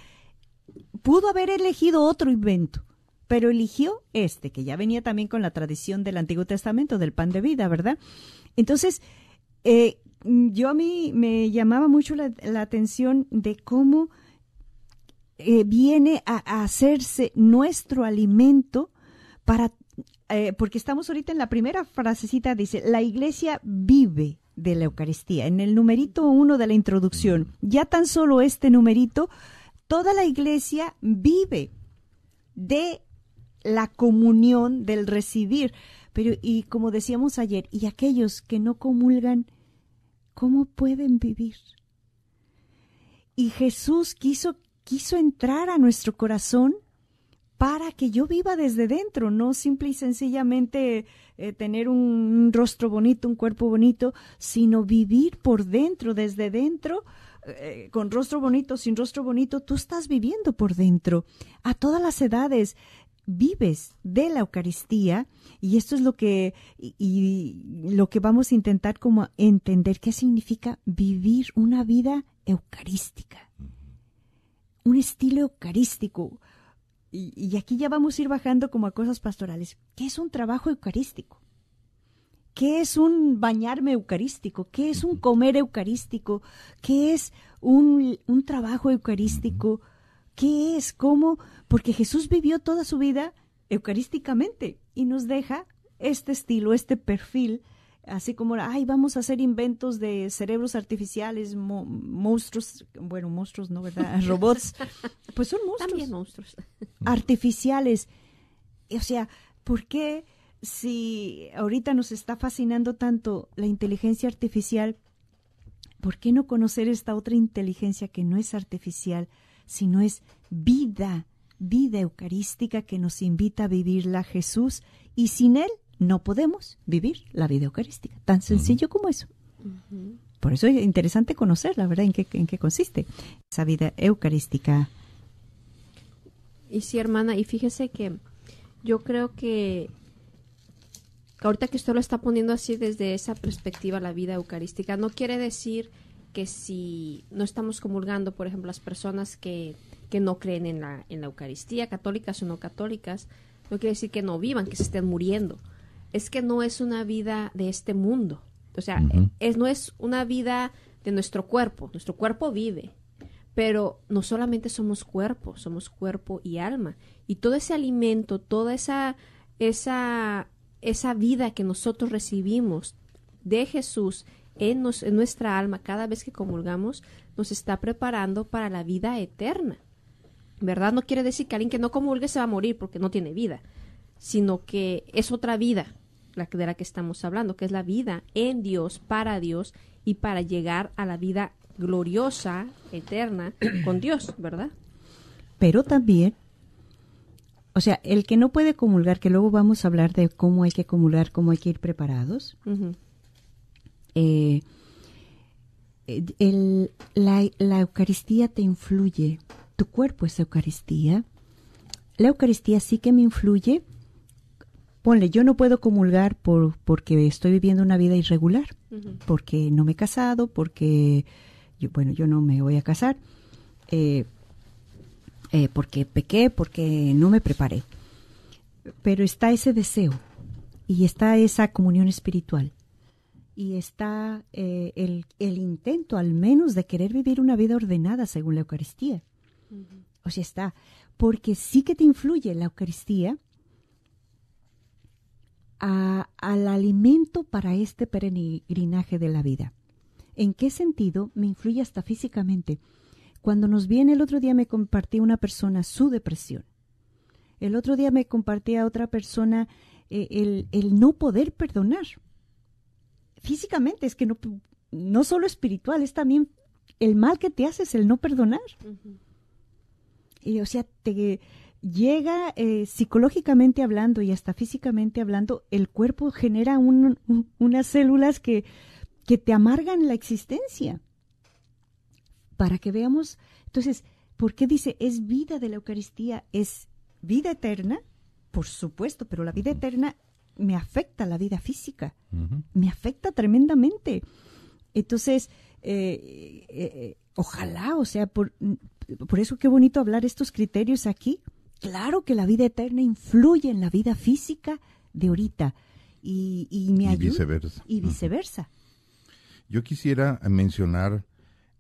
pudo haber elegido otro invento, pero eligió este, que ya venía también con la tradición del Antiguo Testamento, del pan de vida, ¿verdad? Entonces, eh, yo a mí me llamaba mucho la, la atención de cómo eh, viene a, hacerse nuestro alimento para, eh, porque estamos ahorita en la primera frasecita, dice, la iglesia vive de la Eucaristía. En el numerito uno de la introducción, ya tan solo este numerito, toda la iglesia vive de la comunión, del recibir. Pero, y como decíamos ayer, y aquellos que no comulgan, ¿cómo pueden vivir? Y Jesús quiso quiso entrar a nuestro corazón para que yo viva desde dentro, no simple y sencillamente eh, tener un, rostro bonito, un cuerpo bonito, sino vivir por dentro, desde dentro, eh, con rostro bonito, sin rostro bonito, tú estás viviendo por dentro. A todas las edades vives de la Eucaristía y esto es lo que y lo que vamos a intentar como entender qué significa vivir una vida eucarística un estilo eucarístico. Y, aquí ya vamos a ir bajando como a cosas pastorales. ¿Qué es un trabajo eucarístico? ¿Qué es un bañarme eucarístico? ¿Qué es un comer eucarístico? ¿Qué es un, un trabajo eucarístico? ¿Qué es? ¿Cómo? Porque Jesús vivió toda su vida eucarísticamente y nos deja este estilo, este perfil así como, ay, vamos a hacer inventos de cerebros artificiales, monstruos, bueno, monstruos, ¿no, verdad? Robots, pues son monstruos. También monstruos. Artificiales. O sea, ¿por qué si ahorita nos está fascinando tanto la inteligencia artificial, ¿por qué no conocer esta otra inteligencia que no es artificial, sino es vida, vida eucarística que nos invita a vivirla Jesús y sin Él no podemos vivir la vida eucarística. Tan sencillo como eso. Por eso es interesante conocer, la verdad, en qué, en qué consiste esa vida eucarística. Y sí, hermana, y fíjese que yo creo que ahorita que usted lo está poniendo así desde esa perspectiva, la vida eucarística, no quiere decir que si no estamos comulgando, por ejemplo, las personas que, que no creen en la, en la Eucaristía, católicas o no católicas, no quiere decir que no vivan, que se estén muriendo. Es que no es una vida de este mundo. O sea, es, no es una vida de nuestro cuerpo. Nuestro cuerpo vive. Pero no solamente somos cuerpo, somos cuerpo y alma. Y todo ese alimento, toda esa, esa esa vida que nosotros recibimos de Jesús en, en, nuestra alma cada vez que comulgamos, nos está preparando para la vida eterna. ¿Verdad? No quiere decir que alguien que no comulgue se va a morir porque no tiene vida, sino que es otra vida la de la que estamos hablando, que es la vida en Dios, para Dios y para llegar a la vida gloriosa, eterna, con Dios, ¿verdad? Pero también o sea, el que no puede comulgar, que luego vamos a hablar de cómo hay que comulgar, cómo hay que ir preparados. Eh, la, Eucaristía te influye, tu cuerpo es Eucaristía. La Eucaristía sí que me influye. Ponle, yo no puedo comulgar por, porque estoy viviendo una vida irregular, porque no me he casado, porque, yo, bueno, yo no me voy a casar. Eh, eh, porque pequé, porque no me preparé. Pero está ese deseo y está esa comunión espiritual y está eh, el, el, intento al menos de querer vivir una vida ordenada según la Eucaristía. O sea, está, porque sí que te influye la Eucaristía al alimento para este peregrinaje de la vida. ¿En qué sentido me influye hasta físicamente? Cuando nos viene el otro día me compartía una persona su depresión. El otro día me compartía otra persona eh, el, el, no poder perdonar. Físicamente, es que no, no solo espiritual, es también el mal que te haces el no perdonar. Y o sea, te llega eh, psicológicamente hablando y hasta físicamente hablando, el cuerpo genera unas células que, que te amargan la existencia para que veamos. Entonces, ¿por qué dice es vida de la Eucaristía? ¿Es vida eterna? Por supuesto, pero la vida eterna me afecta la vida física, me afecta tremendamente. Entonces, eh, eh, ojalá, o sea, por, por eso qué bonito hablar estos criterios aquí. Claro que la vida eterna influye en la vida física de ahorita y, y me ayuda. Viceversa. Y viceversa. Yo quisiera mencionar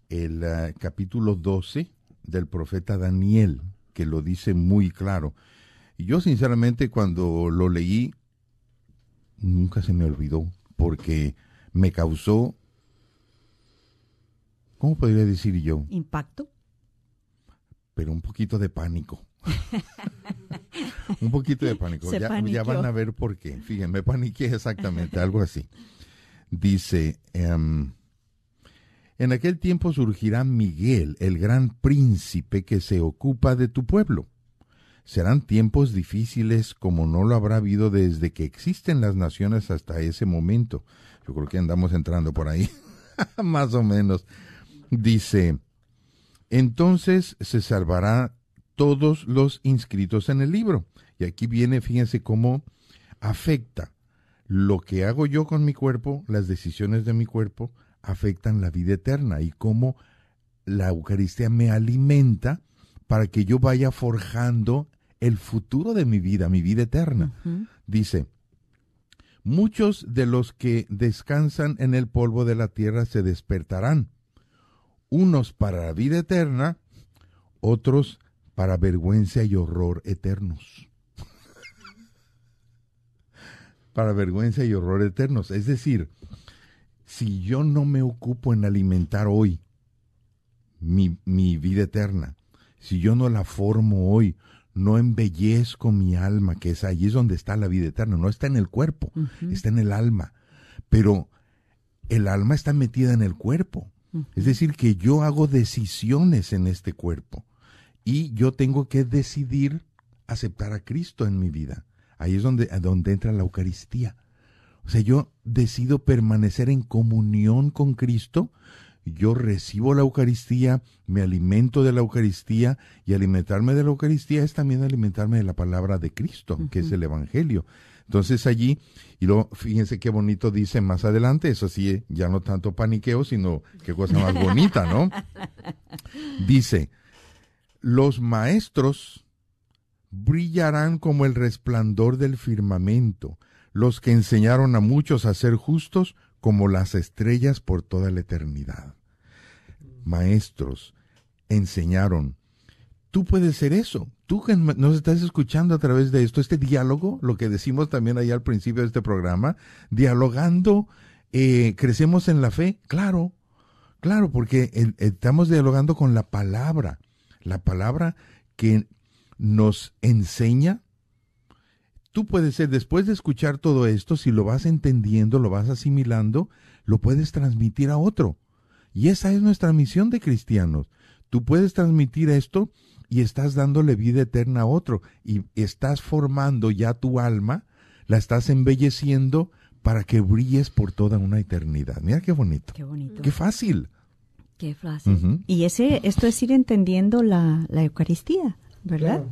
el eh, capítulo 12 del profeta Daniel, que lo dice muy claro. Y yo sinceramente cuando lo leí, nunca se me olvidó, porque me causó, ¿cómo podría decir yo? Impacto. Pero un poquito de pánico. un poquito de pánico. Ya, ya, van a ver por qué. Fíjense, me paniqué exactamente, algo así. Dice, um, en aquel tiempo surgirá Miguel, el gran príncipe que se ocupa de tu pueblo. Serán tiempos difíciles como no lo habrá habido desde que existen las naciones hasta ese momento. Yo creo que andamos entrando por ahí, más o menos. Dice, entonces se salvará todos los inscritos en el libro. Y aquí viene, fíjense cómo afecta lo que hago yo con mi cuerpo, las decisiones de mi cuerpo, afectan la vida eterna y cómo la Eucaristía me alimenta para que yo vaya forjando el futuro de mi vida, mi vida eterna. Dice, muchos de los que descansan en el polvo de la tierra se despertarán, unos para la vida eterna, otros para vergüenza y horror eternos. para vergüenza y horror eternos. Es decir, si yo no me ocupo en alimentar hoy mi, mi vida eterna, si yo no la formo hoy, no embellezco mi alma, que es allí es donde está la vida eterna, no está en el cuerpo, está en el alma. Pero el alma está metida en el cuerpo. Es decir, que yo hago decisiones en este cuerpo y yo tengo que decidir aceptar a Cristo en mi vida. Ahí es donde, donde entra la Eucaristía. O sea, yo decido permanecer en comunión con Cristo, yo recibo la Eucaristía, me alimento de la Eucaristía y alimentarme de la Eucaristía es también alimentarme de la palabra de Cristo, que es el Evangelio. Entonces allí, y luego fíjense qué bonito dice más adelante, eso sí, ya no tanto paniqueo, sino qué cosa más bonita, ¿no? Dice, los maestros brillarán como el resplandor del firmamento, los que enseñaron a muchos a ser justos como las estrellas por toda la eternidad. Maestros enseñaron, tú puedes ser eso, tú que nos estás escuchando a través de esto, este diálogo, lo que decimos también ahí al principio de este programa, dialogando, eh, crecemos en la fe, claro, claro, porque estamos dialogando con la palabra, la palabra que nos enseña. Tú puedes ser, después de escuchar todo esto, si lo vas entendiendo, lo vas asimilando, lo puedes transmitir a otro. Y esa es nuestra misión de cristianos. Tú puedes transmitir esto y estás dándole vida eterna a otro y estás formando ya tu alma, la estás embelleciendo para que brilles por toda una eternidad. Mira qué bonito. Qué bonito. Qué fácil. Qué fácil. Y ese, esto es ir entendiendo la, la Eucaristía, ¿verdad?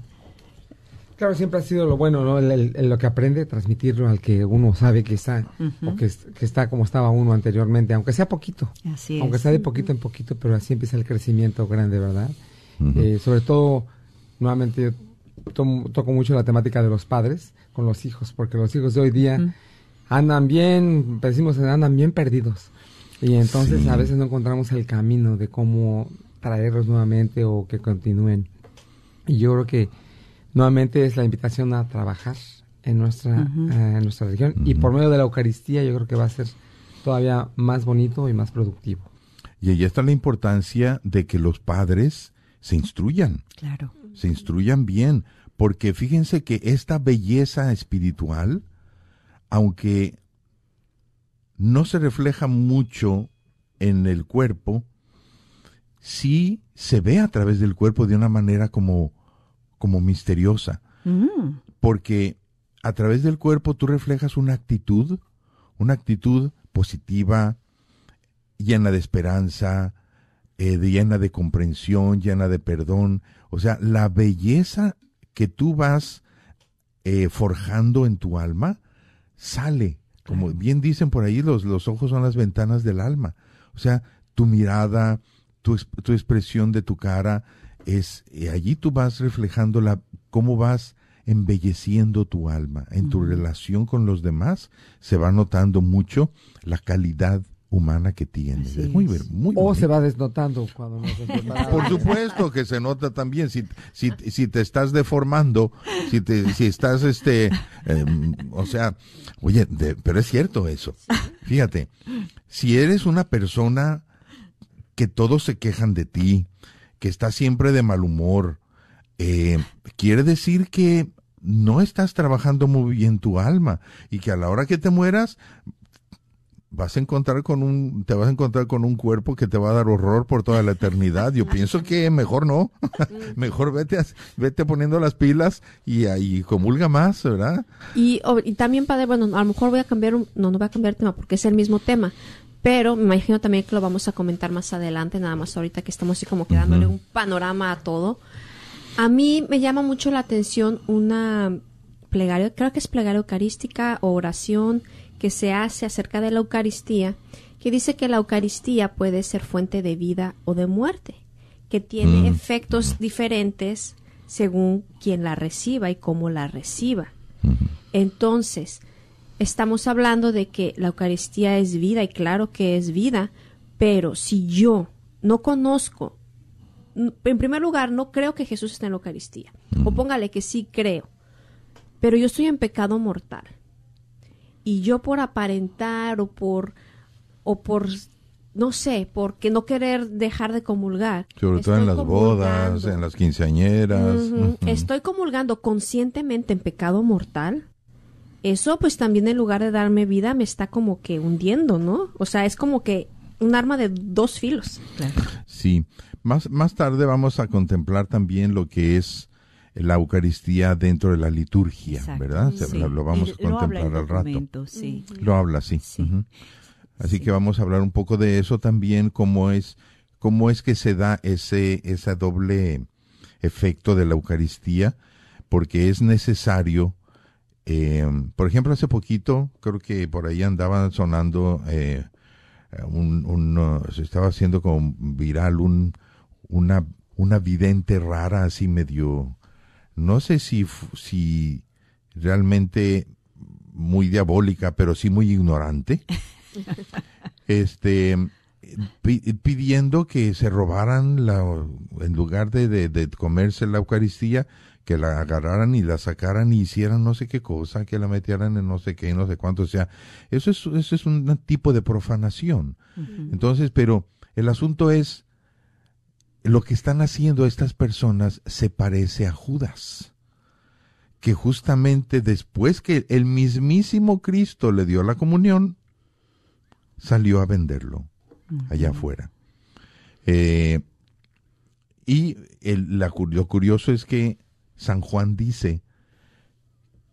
Claro. siempre ha sido lo bueno, ¿no? lo que aprende, transmitirlo al que uno sabe que está, o que, que, está como estaba uno anteriormente, aunque sea poquito. Así aunque sea de poquito en poquito, pero así empieza el crecimiento grande, ¿verdad? Eh, sobre todo, nuevamente yo toco mucho la temática de los padres con los hijos, porque los hijos de hoy día andan bien, decimos, andan bien perdidos. Y entonces a veces no encontramos el camino de cómo traerlos nuevamente o que continúen. Y yo creo que nuevamente es la invitación a trabajar en nuestra, eh, en nuestra región y por medio de la Eucaristía yo creo que va a ser todavía más bonito y más productivo. Y ahí está la importancia de que los padres se instruyan. Claro. Se instruyan bien, porque fíjense que esta belleza espiritual, aunque no se refleja mucho en el cuerpo, sí se ve a través del cuerpo de una manera como, como misteriosa. Mm. Porque a través del cuerpo tú reflejas una actitud, una actitud positiva, llena de esperanza, eh, llena de comprensión, llena de perdón. O sea, la belleza que tú vas eh, forjando en tu alma sale. Como bien dicen por ahí, los, los ojos son las ventanas del alma. O sea, tu mirada, tu, tu expresión de tu cara, es y allí tú vas reflejando la, cómo vas embelleciendo tu alma. En tu relación con los demás se va notando mucho la calidad humana que tienes. Es muy, muy O se va desnotando cuando no se Por supuesto que se nota también. Si, si, si te estás deformando, si, te, si estás, este, em, o sea, oye, pero es cierto eso. Fíjate, si eres una persona que todos se quejan de ti, que está siempre de mal humor, eh, quiere decir que no estás trabajando muy bien tu alma y que a la hora que te mueras vas a encontrar con un, te vas a encontrar con un cuerpo que te va a dar horror por toda la eternidad. Yo pienso que mejor no, mejor vete, vete poniendo las pilas y ahí comulga más, ¿verdad? Y, y también, padre, bueno, a lo mejor voy a cambiar, un, no, no voy a cambiar tema porque es el mismo tema, pero me imagino también que lo vamos a comentar más adelante, nada más ahorita que estamos así como quedándole un panorama a todo. A mí me llama mucho la atención una plegaria, creo que es plegaria eucarística o oración que se hace acerca de la Eucaristía, que dice que la Eucaristía puede ser fuente de vida o de muerte, que tiene mm. efectos diferentes según quien la reciba y cómo la reciba. Entonces, estamos hablando de que la Eucaristía es vida y claro que es vida, pero si yo no conozco, en primer lugar, no creo que Jesús esté en la Eucaristía, o póngale que sí creo, pero yo estoy en pecado mortal y yo por aparentar o por o por no sé, porque no querer dejar de comulgar. Sobre todo en las bodas, en las quinceañeras. Estoy comulgando conscientemente en pecado mortal. Eso pues también en lugar de darme vida me está como que hundiendo, ¿no? O sea, es como que un arma de dos filos. Sí. Más, más tarde vamos a contemplar también lo que es la Eucaristía dentro de la liturgia, ¿verdad? Lo, vamos a contemplar al rato. Sí. Lo habla, sí. Así que vamos a hablar un poco de eso también, cómo es, cómo es que se da ese, ese doble efecto de la Eucaristía, porque es necesario, eh, por ejemplo, hace poquito, creo que por ahí andaban sonando, eh, un, se estaba haciendo como viral un, una, una vidente rara, así medio, no sé si, si realmente muy diabólica, pero sí muy ignorante. este pidiendo que se robaran la en lugar de, de, comerse la Eucaristía que la agarraran y la sacaran y hicieran no sé qué cosa, que la metieran en no sé qué, no sé cuánto, o sea, eso es, eso es un tipo de profanación. Entonces, pero el asunto es, lo que están haciendo estas personas se parece a Judas, que justamente después que el mismísimo Cristo le dio la comunión, salió a venderlo allá afuera. Eh, y el, la, lo curioso es que San Juan dice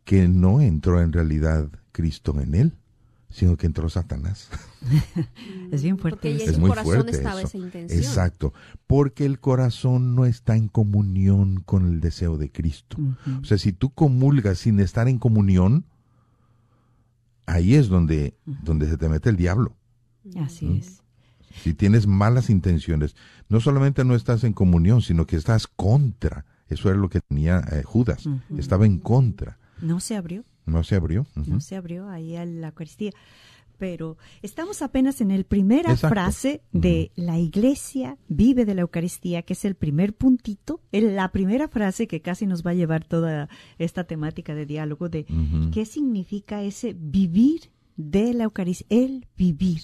que no entró en realidad Cristo en él, sino que entró Satanás. es bien fuerte. es muy fuerte Esa intención. Exacto, porque el corazón no está en comunión con el deseo de Cristo. O sea, si tú comulgas sin estar en comunión, ahí es donde, donde se te mete el diablo. Así es. Si tienes malas intenciones, no solamente no estás en comunión, sino que estás contra. Eso era lo que tenía eh, Judas. Estaba en contra. No se abrió. No se abrió. No se abrió ahí a la Eucaristía. Pero estamos apenas en la primera frase de la iglesia vive de la Eucaristía, que es el primer puntito, la primera frase que casi nos va a llevar toda esta temática de diálogo de qué significa ese vivir de la Eucaristía, el vivir.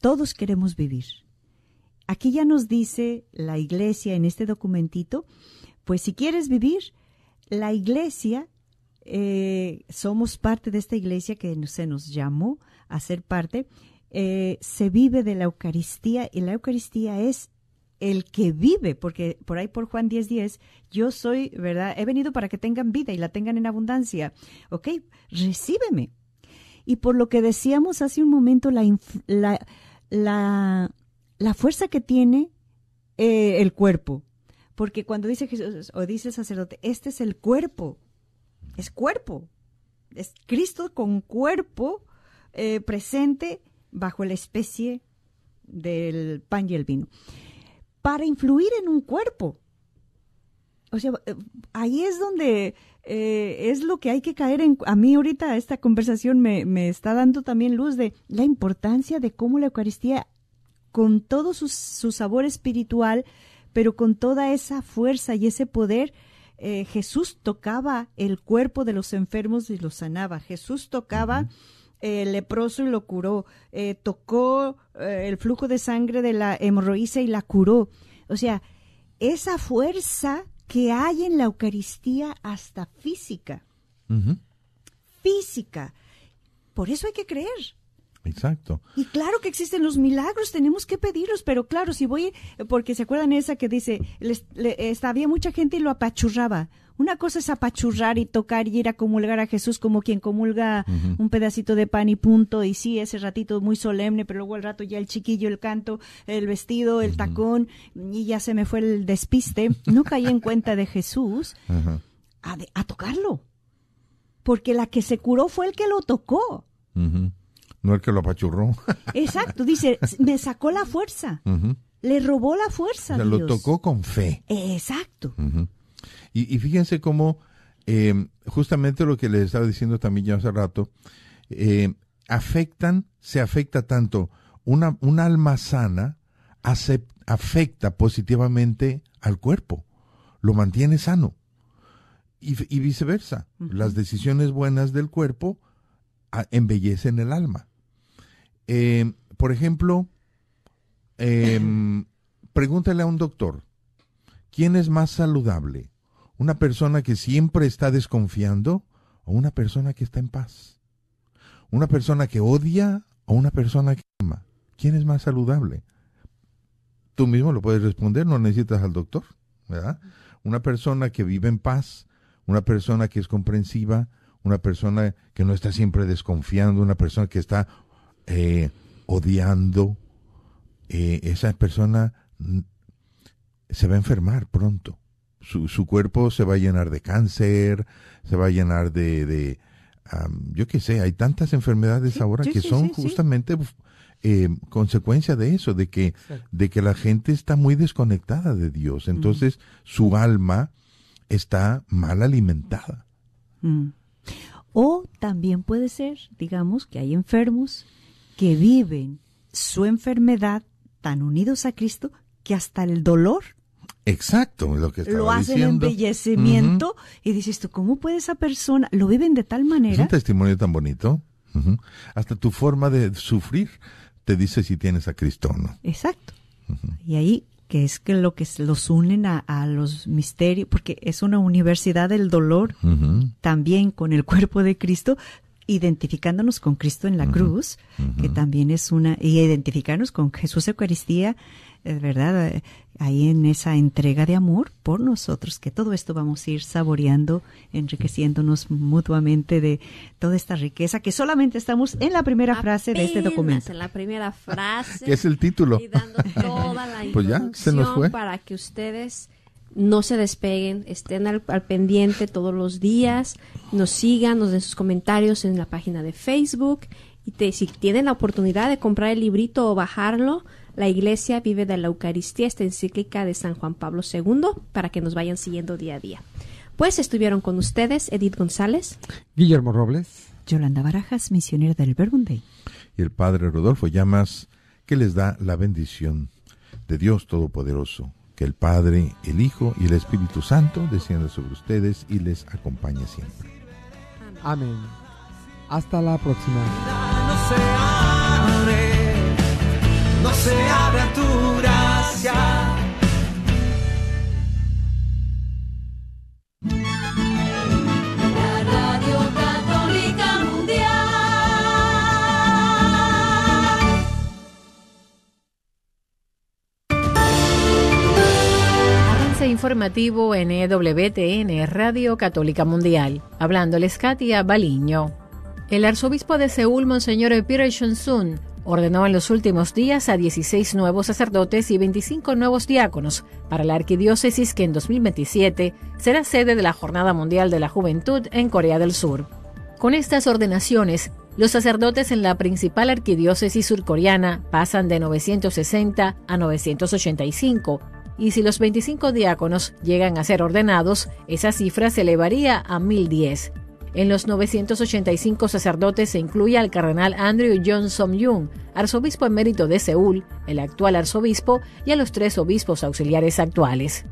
Todos queremos vivir. Aquí ya nos dice la iglesia en este documentito, pues si quieres vivir, la iglesia, eh, somos parte de esta iglesia que se nos llamó a ser parte, eh, se vive de la Eucaristía y la Eucaristía es el que vive, porque por ahí por Juan 10:10, 10, yo soy, ¿verdad? He venido para que tengan vida y la tengan en abundancia. Ok, recíbeme. Y por lo que decíamos hace un momento, la, la, la, la fuerza que tiene eh, el cuerpo. Porque cuando dice Jesús o dice el sacerdote, este es el cuerpo, es cuerpo, es Cristo con cuerpo eh, presente bajo la especie del pan y el vino, para influir en un cuerpo. O sea, eh, ahí es donde eh, es lo que hay que caer en. A mí ahorita esta conversación me, me está dando también luz de la importancia de cómo la Eucaristía, con todo su, sabor espiritual, pero con toda esa fuerza y ese poder, eh, Jesús tocaba el cuerpo de los enfermos y los sanaba. Jesús tocaba el leproso y lo curó. Eh, tocó el flujo de sangre de la hemorroísa y la curó. O sea, esa fuerza que hay en la Eucaristía hasta física. Física. Por eso hay que creer. Exacto. Y claro que existen los milagros, tenemos que pedirlos, pero claro, si voy, porque se acuerdan esa que dice, había mucha gente y lo apachurraba. Una cosa es apachurrar y tocar y ir a comulgar a Jesús como quien comulga un pedacito de pan y punto, y sí, ese ratito muy solemne, pero luego al rato ya el chiquillo, el canto, el vestido, el tacón, y ya se me fue el despiste. No caí en cuenta de Jesús a, a, tocarlo, porque la que se curó fue el que lo tocó. No el que lo apachurró. Exacto, dice, me sacó la fuerza. Le robó la fuerza. lo tocó con fe. Exacto. Y, fíjense cómo em, justamente lo que les estaba diciendo también ya hace rato, em, afectan, se afecta tanto una, un alma sana, afecta positivamente al cuerpo, lo mantiene sano. Y, viceversa, las decisiones buenas del cuerpo embellecen el alma. Eh, por ejemplo, em, pregúntale a un doctor, ¿quién es más saludable? ¿Una persona que siempre está desconfiando o una persona que está en paz? ¿Una persona que odia o una persona que ama? ¿Quién es más saludable? Tú mismo lo puedes responder, no necesitas al doctor, ¿verdad? Una persona que vive en paz, una persona que es comprensiva, una persona que no está siempre desconfiando, una persona que está eh, odiando, eh, esa persona se va a enfermar pronto. Su, su, cuerpo se va a llenar de cáncer, se va a llenar de, de yo qué sé, hay tantas enfermedades ahora que son justamente eh, consecuencia de eso, de que, de que la gente está muy desconectada de Dios. Entonces, su alma está mal alimentada. Mm. O también puede ser, digamos, que hay enfermos que viven su enfermedad tan unidos a Cristo que hasta el dolor Exacto, lo que estaba Lo hace el embellecimiento y dices tú, ¿cómo puede esa persona? Lo viven de tal manera. Es un testimonio tan bonito. Hasta tu forma de sufrir te dice si tienes a Cristo o no. Exacto. Y ahí, que es que lo que los unen a, los misterios, porque es una universidad del dolor, también con el cuerpo de Cristo, identificándonos con Cristo en la cruz, que también es una, y identificarnos con Jesús Eucaristía, es verdad, eh, ahí en esa entrega de amor por nosotros, que todo esto vamos a ir saboreando, enriqueciéndonos mutuamente de toda esta riqueza, que solamente estamos en la primera frase de este documento. En la primera frase. que es el título. Y dando toda la pues ya, se nos fue. para que ustedes no se despeguen, estén al, pendiente todos los días, nos sigan, nos den sus comentarios en la página de Facebook y si tienen la oportunidad de comprar el librito o bajarlo, la Iglesia vive de la Eucaristía, esta encíclica de San Juan Pablo II, para que nos vayan siguiendo día a día. Pues estuvieron con ustedes Edith González, Guillermo Robles, Yolanda Barajas, misionera del Verbum Day, y el Padre Rodolfo Llamas, que les da la bendición de Dios Todopoderoso, que el Padre, el Hijo y el Espíritu Santo desciendan sobre ustedes y les acompañe siempre. Amén. Hasta la próxima. No se abra tu informativo en EWTN Radio Católica Mundial. Hablándoles Katia Baliño. El arzobispo de Seúl, Monseñor Peter Chun ordenó en los últimos días a 16 nuevos sacerdotes y 25 nuevos diáconos para la arquidiócesis que en 2027 será sede de la Jornada Mundial de la Juventud en Corea del Sur. Con estas ordenaciones, los sacerdotes en la principal arquidiócesis surcoreana pasan de 960 a 985 y si los 25 diáconos llegan a ser ordenados, esa cifra se elevaría a 1010. En los 985 sacerdotes se incluye al cardenal Andrew John Som-young, arzobispo emérito de Seúl, el actual arzobispo, y a los tres obispos auxiliares actuales.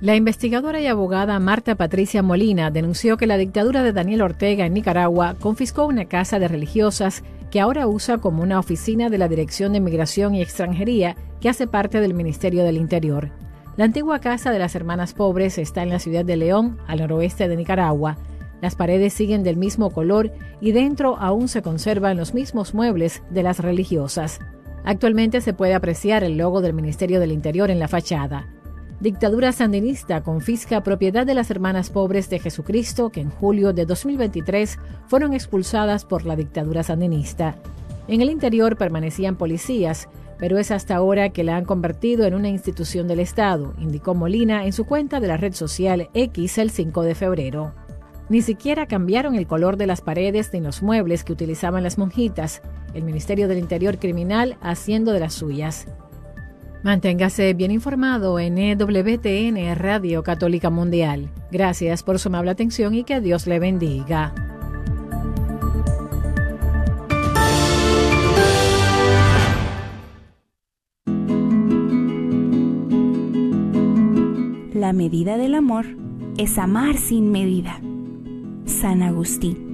La investigadora y abogada Marta Patricia Molina denunció que la dictadura de Daniel Ortega en Nicaragua confiscó una casa de religiosas que ahora usa como una oficina de la Dirección de Migración y Extranjería que hace parte del Ministerio del Interior. La antigua casa de las Hermanas Pobres está en la ciudad de León, al noroeste de Nicaragua. Las paredes siguen del mismo color y dentro aún se conservan los mismos muebles de las religiosas. Actualmente se puede apreciar el logo del Ministerio del Interior en la fachada. Dictadura sandinista confisca propiedad de las hermanas pobres de Jesucristo que en julio de 2023 fueron expulsadas por la dictadura sandinista. En el interior permanecían policías, pero es hasta ahora que la han convertido en una institución del Estado, indicó Molina en su cuenta de la red social X el 5 de febrero. Ni siquiera cambiaron el color de las paredes ni los muebles que utilizaban las monjitas, el Ministerio del Interior Criminal haciendo de las suyas. Manténgase bien informado en EWTN Radio Católica Mundial. Gracias por su amable atención y que Dios le bendiga. La medida del amor es amar sin medida. San Agustín.